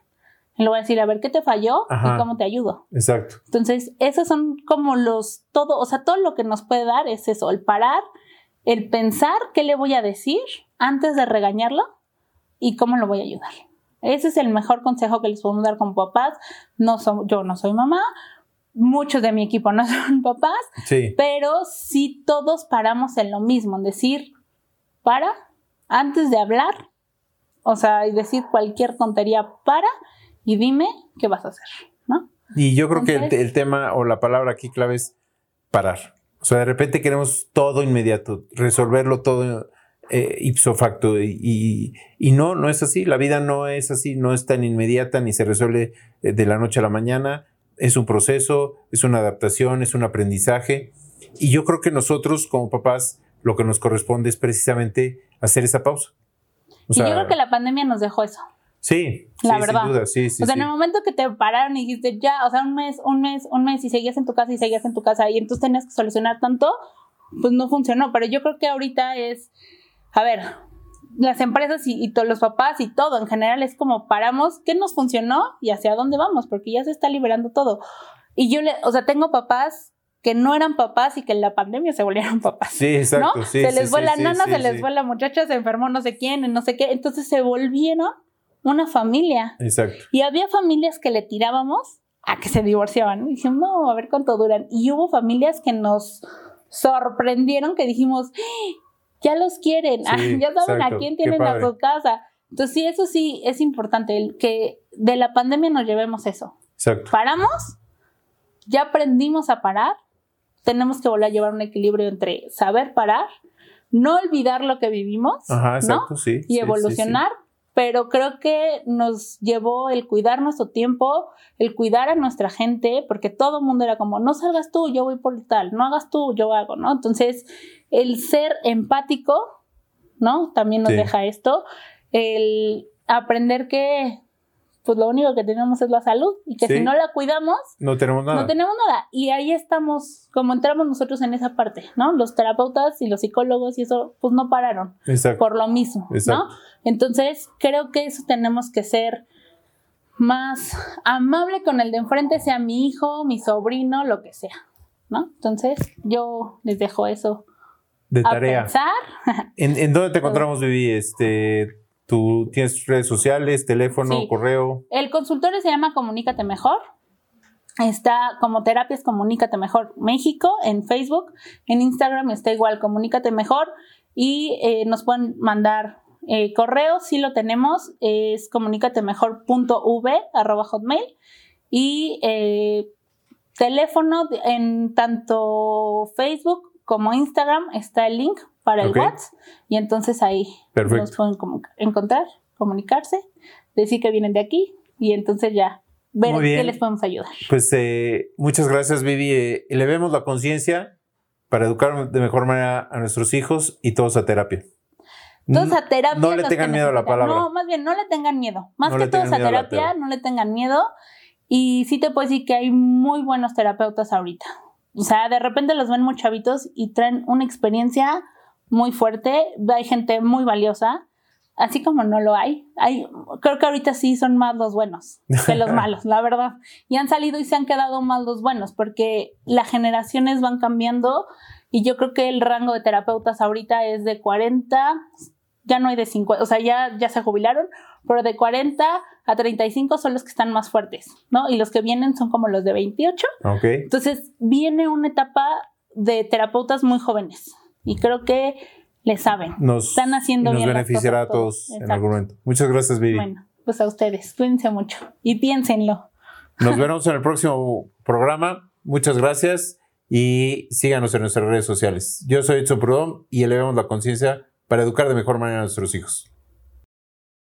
Y luego va a decir, a ver, ¿qué te falló Ajá. y cómo te ayudo? Exacto. Entonces, esos son como los, todo, o sea, todo lo que nos puede dar es eso, el parar, el pensar qué le voy a decir antes de regañarlo y cómo lo voy a ayudar. Ese es el mejor consejo que les podemos dar como papás. No son, yo no soy mamá, muchos de mi equipo no son papás, Sí. pero sí todos paramos en lo mismo, en decir, para, antes de hablar, o sea, y decir cualquier tontería, para y dime qué vas a hacer, ¿no? Y yo creo que el, el tema o la palabra aquí clave es parar. O sea, de repente queremos todo inmediato, resolverlo todo eh, ipso facto. Y, y- y no, no es así. La vida no es así, no es tan inmediata ni se resuelve eh, de la noche a la mañana. Es un proceso, es una adaptación, es un aprendizaje. Y yo creo que nosotros, como papás, lo que nos corresponde es precisamente hacer esa pausa. O y yo creo que la pandemia nos dejó eso. sí, la sí, verdad. sin duda, sí, sí. o sea, en el momento que te pararon y dijiste ya, o sea, un mes, un mes, un mes y seguías en tu casa y seguías en tu casa y entonces tenías que solucionar tanto, pues no funcionó. Pero yo creo que ahorita es, a ver, las empresas y, y los papás y todo en general es como paramos, ¿qué nos funcionó y hacia dónde vamos? Porque ya se está liberando todo. Y yo le, o sea, tengo papás que no eran papás y que en la pandemia se volvieron papás. Sí, exacto. ¿no? sí, se sí, les fue sí, la sí, nana, se les fue la muchacha, se enfermó no sé quién, no sé qué. Entonces se volvieron una familia. Exacto. Y había familias que le tirábamos a que se divorciaban. Y dijimos, no, a ver cuánto duran. Y hubo familias que nos sorprendieron que dijimos. Ya los quieren, Ah, Sí, ya saben exacto. a quién tienen a su casa. Entonces sí, eso sí es importante, el que de la pandemia nos llevemos eso. Exacto. Paramos, ya aprendimos a parar, tenemos que volver a llevar un equilibrio entre saber parar, no olvidar lo que vivimos, Ajá, ¿no? sí. Y sí, evolucionar, pero creo que nos llevó el cuidar nuestro tiempo, el cuidar a nuestra gente, porque todo el mundo era como, no salgas tú, yo voy por tal, no hagas tú, yo hago, ¿no? Entonces, el ser empático, ¿no? También nos Sí. deja esto, el aprender que, pues lo único que tenemos es la salud y que Sí. si no la cuidamos, No tenemos nada. no tenemos nada. Y ahí estamos, como entramos nosotros en esa parte, ¿no? Los terapeutas y los psicólogos y eso, pues no pararon Exacto. por lo mismo, Exacto. ¿no? Entonces, creo que eso tenemos que ser más amable con el de enfrente, sea mi hijo, mi sobrino, lo que sea, ¿no? Entonces, yo les dejo eso De a tarea. pensar. ¿En, en dónde te encontramos, Vivi? Este, ¿Tú tienes redes sociales, teléfono, Sí. correo? El consultorio se llama Comunícate Mejor. Está como Terapias Comunícate Mejor México en Facebook. En Instagram está igual Comunícate Mejor. Y eh, nos pueden mandar eh, correo, si lo tenemos, es hotmail. Y eh, teléfono en tanto Facebook como Instagram está el link para Ok. el WhatsApp. Y entonces ahí Perfecto. nos pueden comu- encontrar, comunicarse, decir que vienen de aquí y entonces ya ver qué les podemos ayudar. Pues eh, muchas gracias, Vivi. Eh, elevemos la conciencia para educar de mejor manera a nuestros hijos y todos a terapia. Todos a terapia. no le los tengan miedo a la palabra. No, más bien, no le tengan miedo. Más No que le todos a a terapia, terapia. no le tengan miedo. Y sí te puedo decir que hay muy buenos terapeutas ahorita. O sea, de repente los ven muy chavitos y traen una experiencia muy fuerte. Hay gente muy valiosa. Así como no lo hay. hay creo que ahorita sí son más los buenos que los malos, la verdad. Y han salido y se han quedado más los buenos porque las generaciones van cambiando y yo creo que el rango de terapeutas ahorita es de 40, ya no hay de 50, o sea, ya, ya se jubilaron, pero de 40 a 35 son los que están más fuertes, ¿no? Y los que vienen son como los de 28. Ok. Entonces viene una etapa de terapeutas muy jóvenes y creo que le saben. Nos, Están haciendo y nos bien beneficiará a todos todos. en algún momento. Muchas gracias, Vivi. Bueno, pues a ustedes, cuídense mucho y piénsenlo. Nos veremos en el próximo programa. Muchas gracias y síganos en nuestras redes sociales. Yo soy Edson Prudón y elevemos la conciencia para educar de mejor manera a nuestros hijos.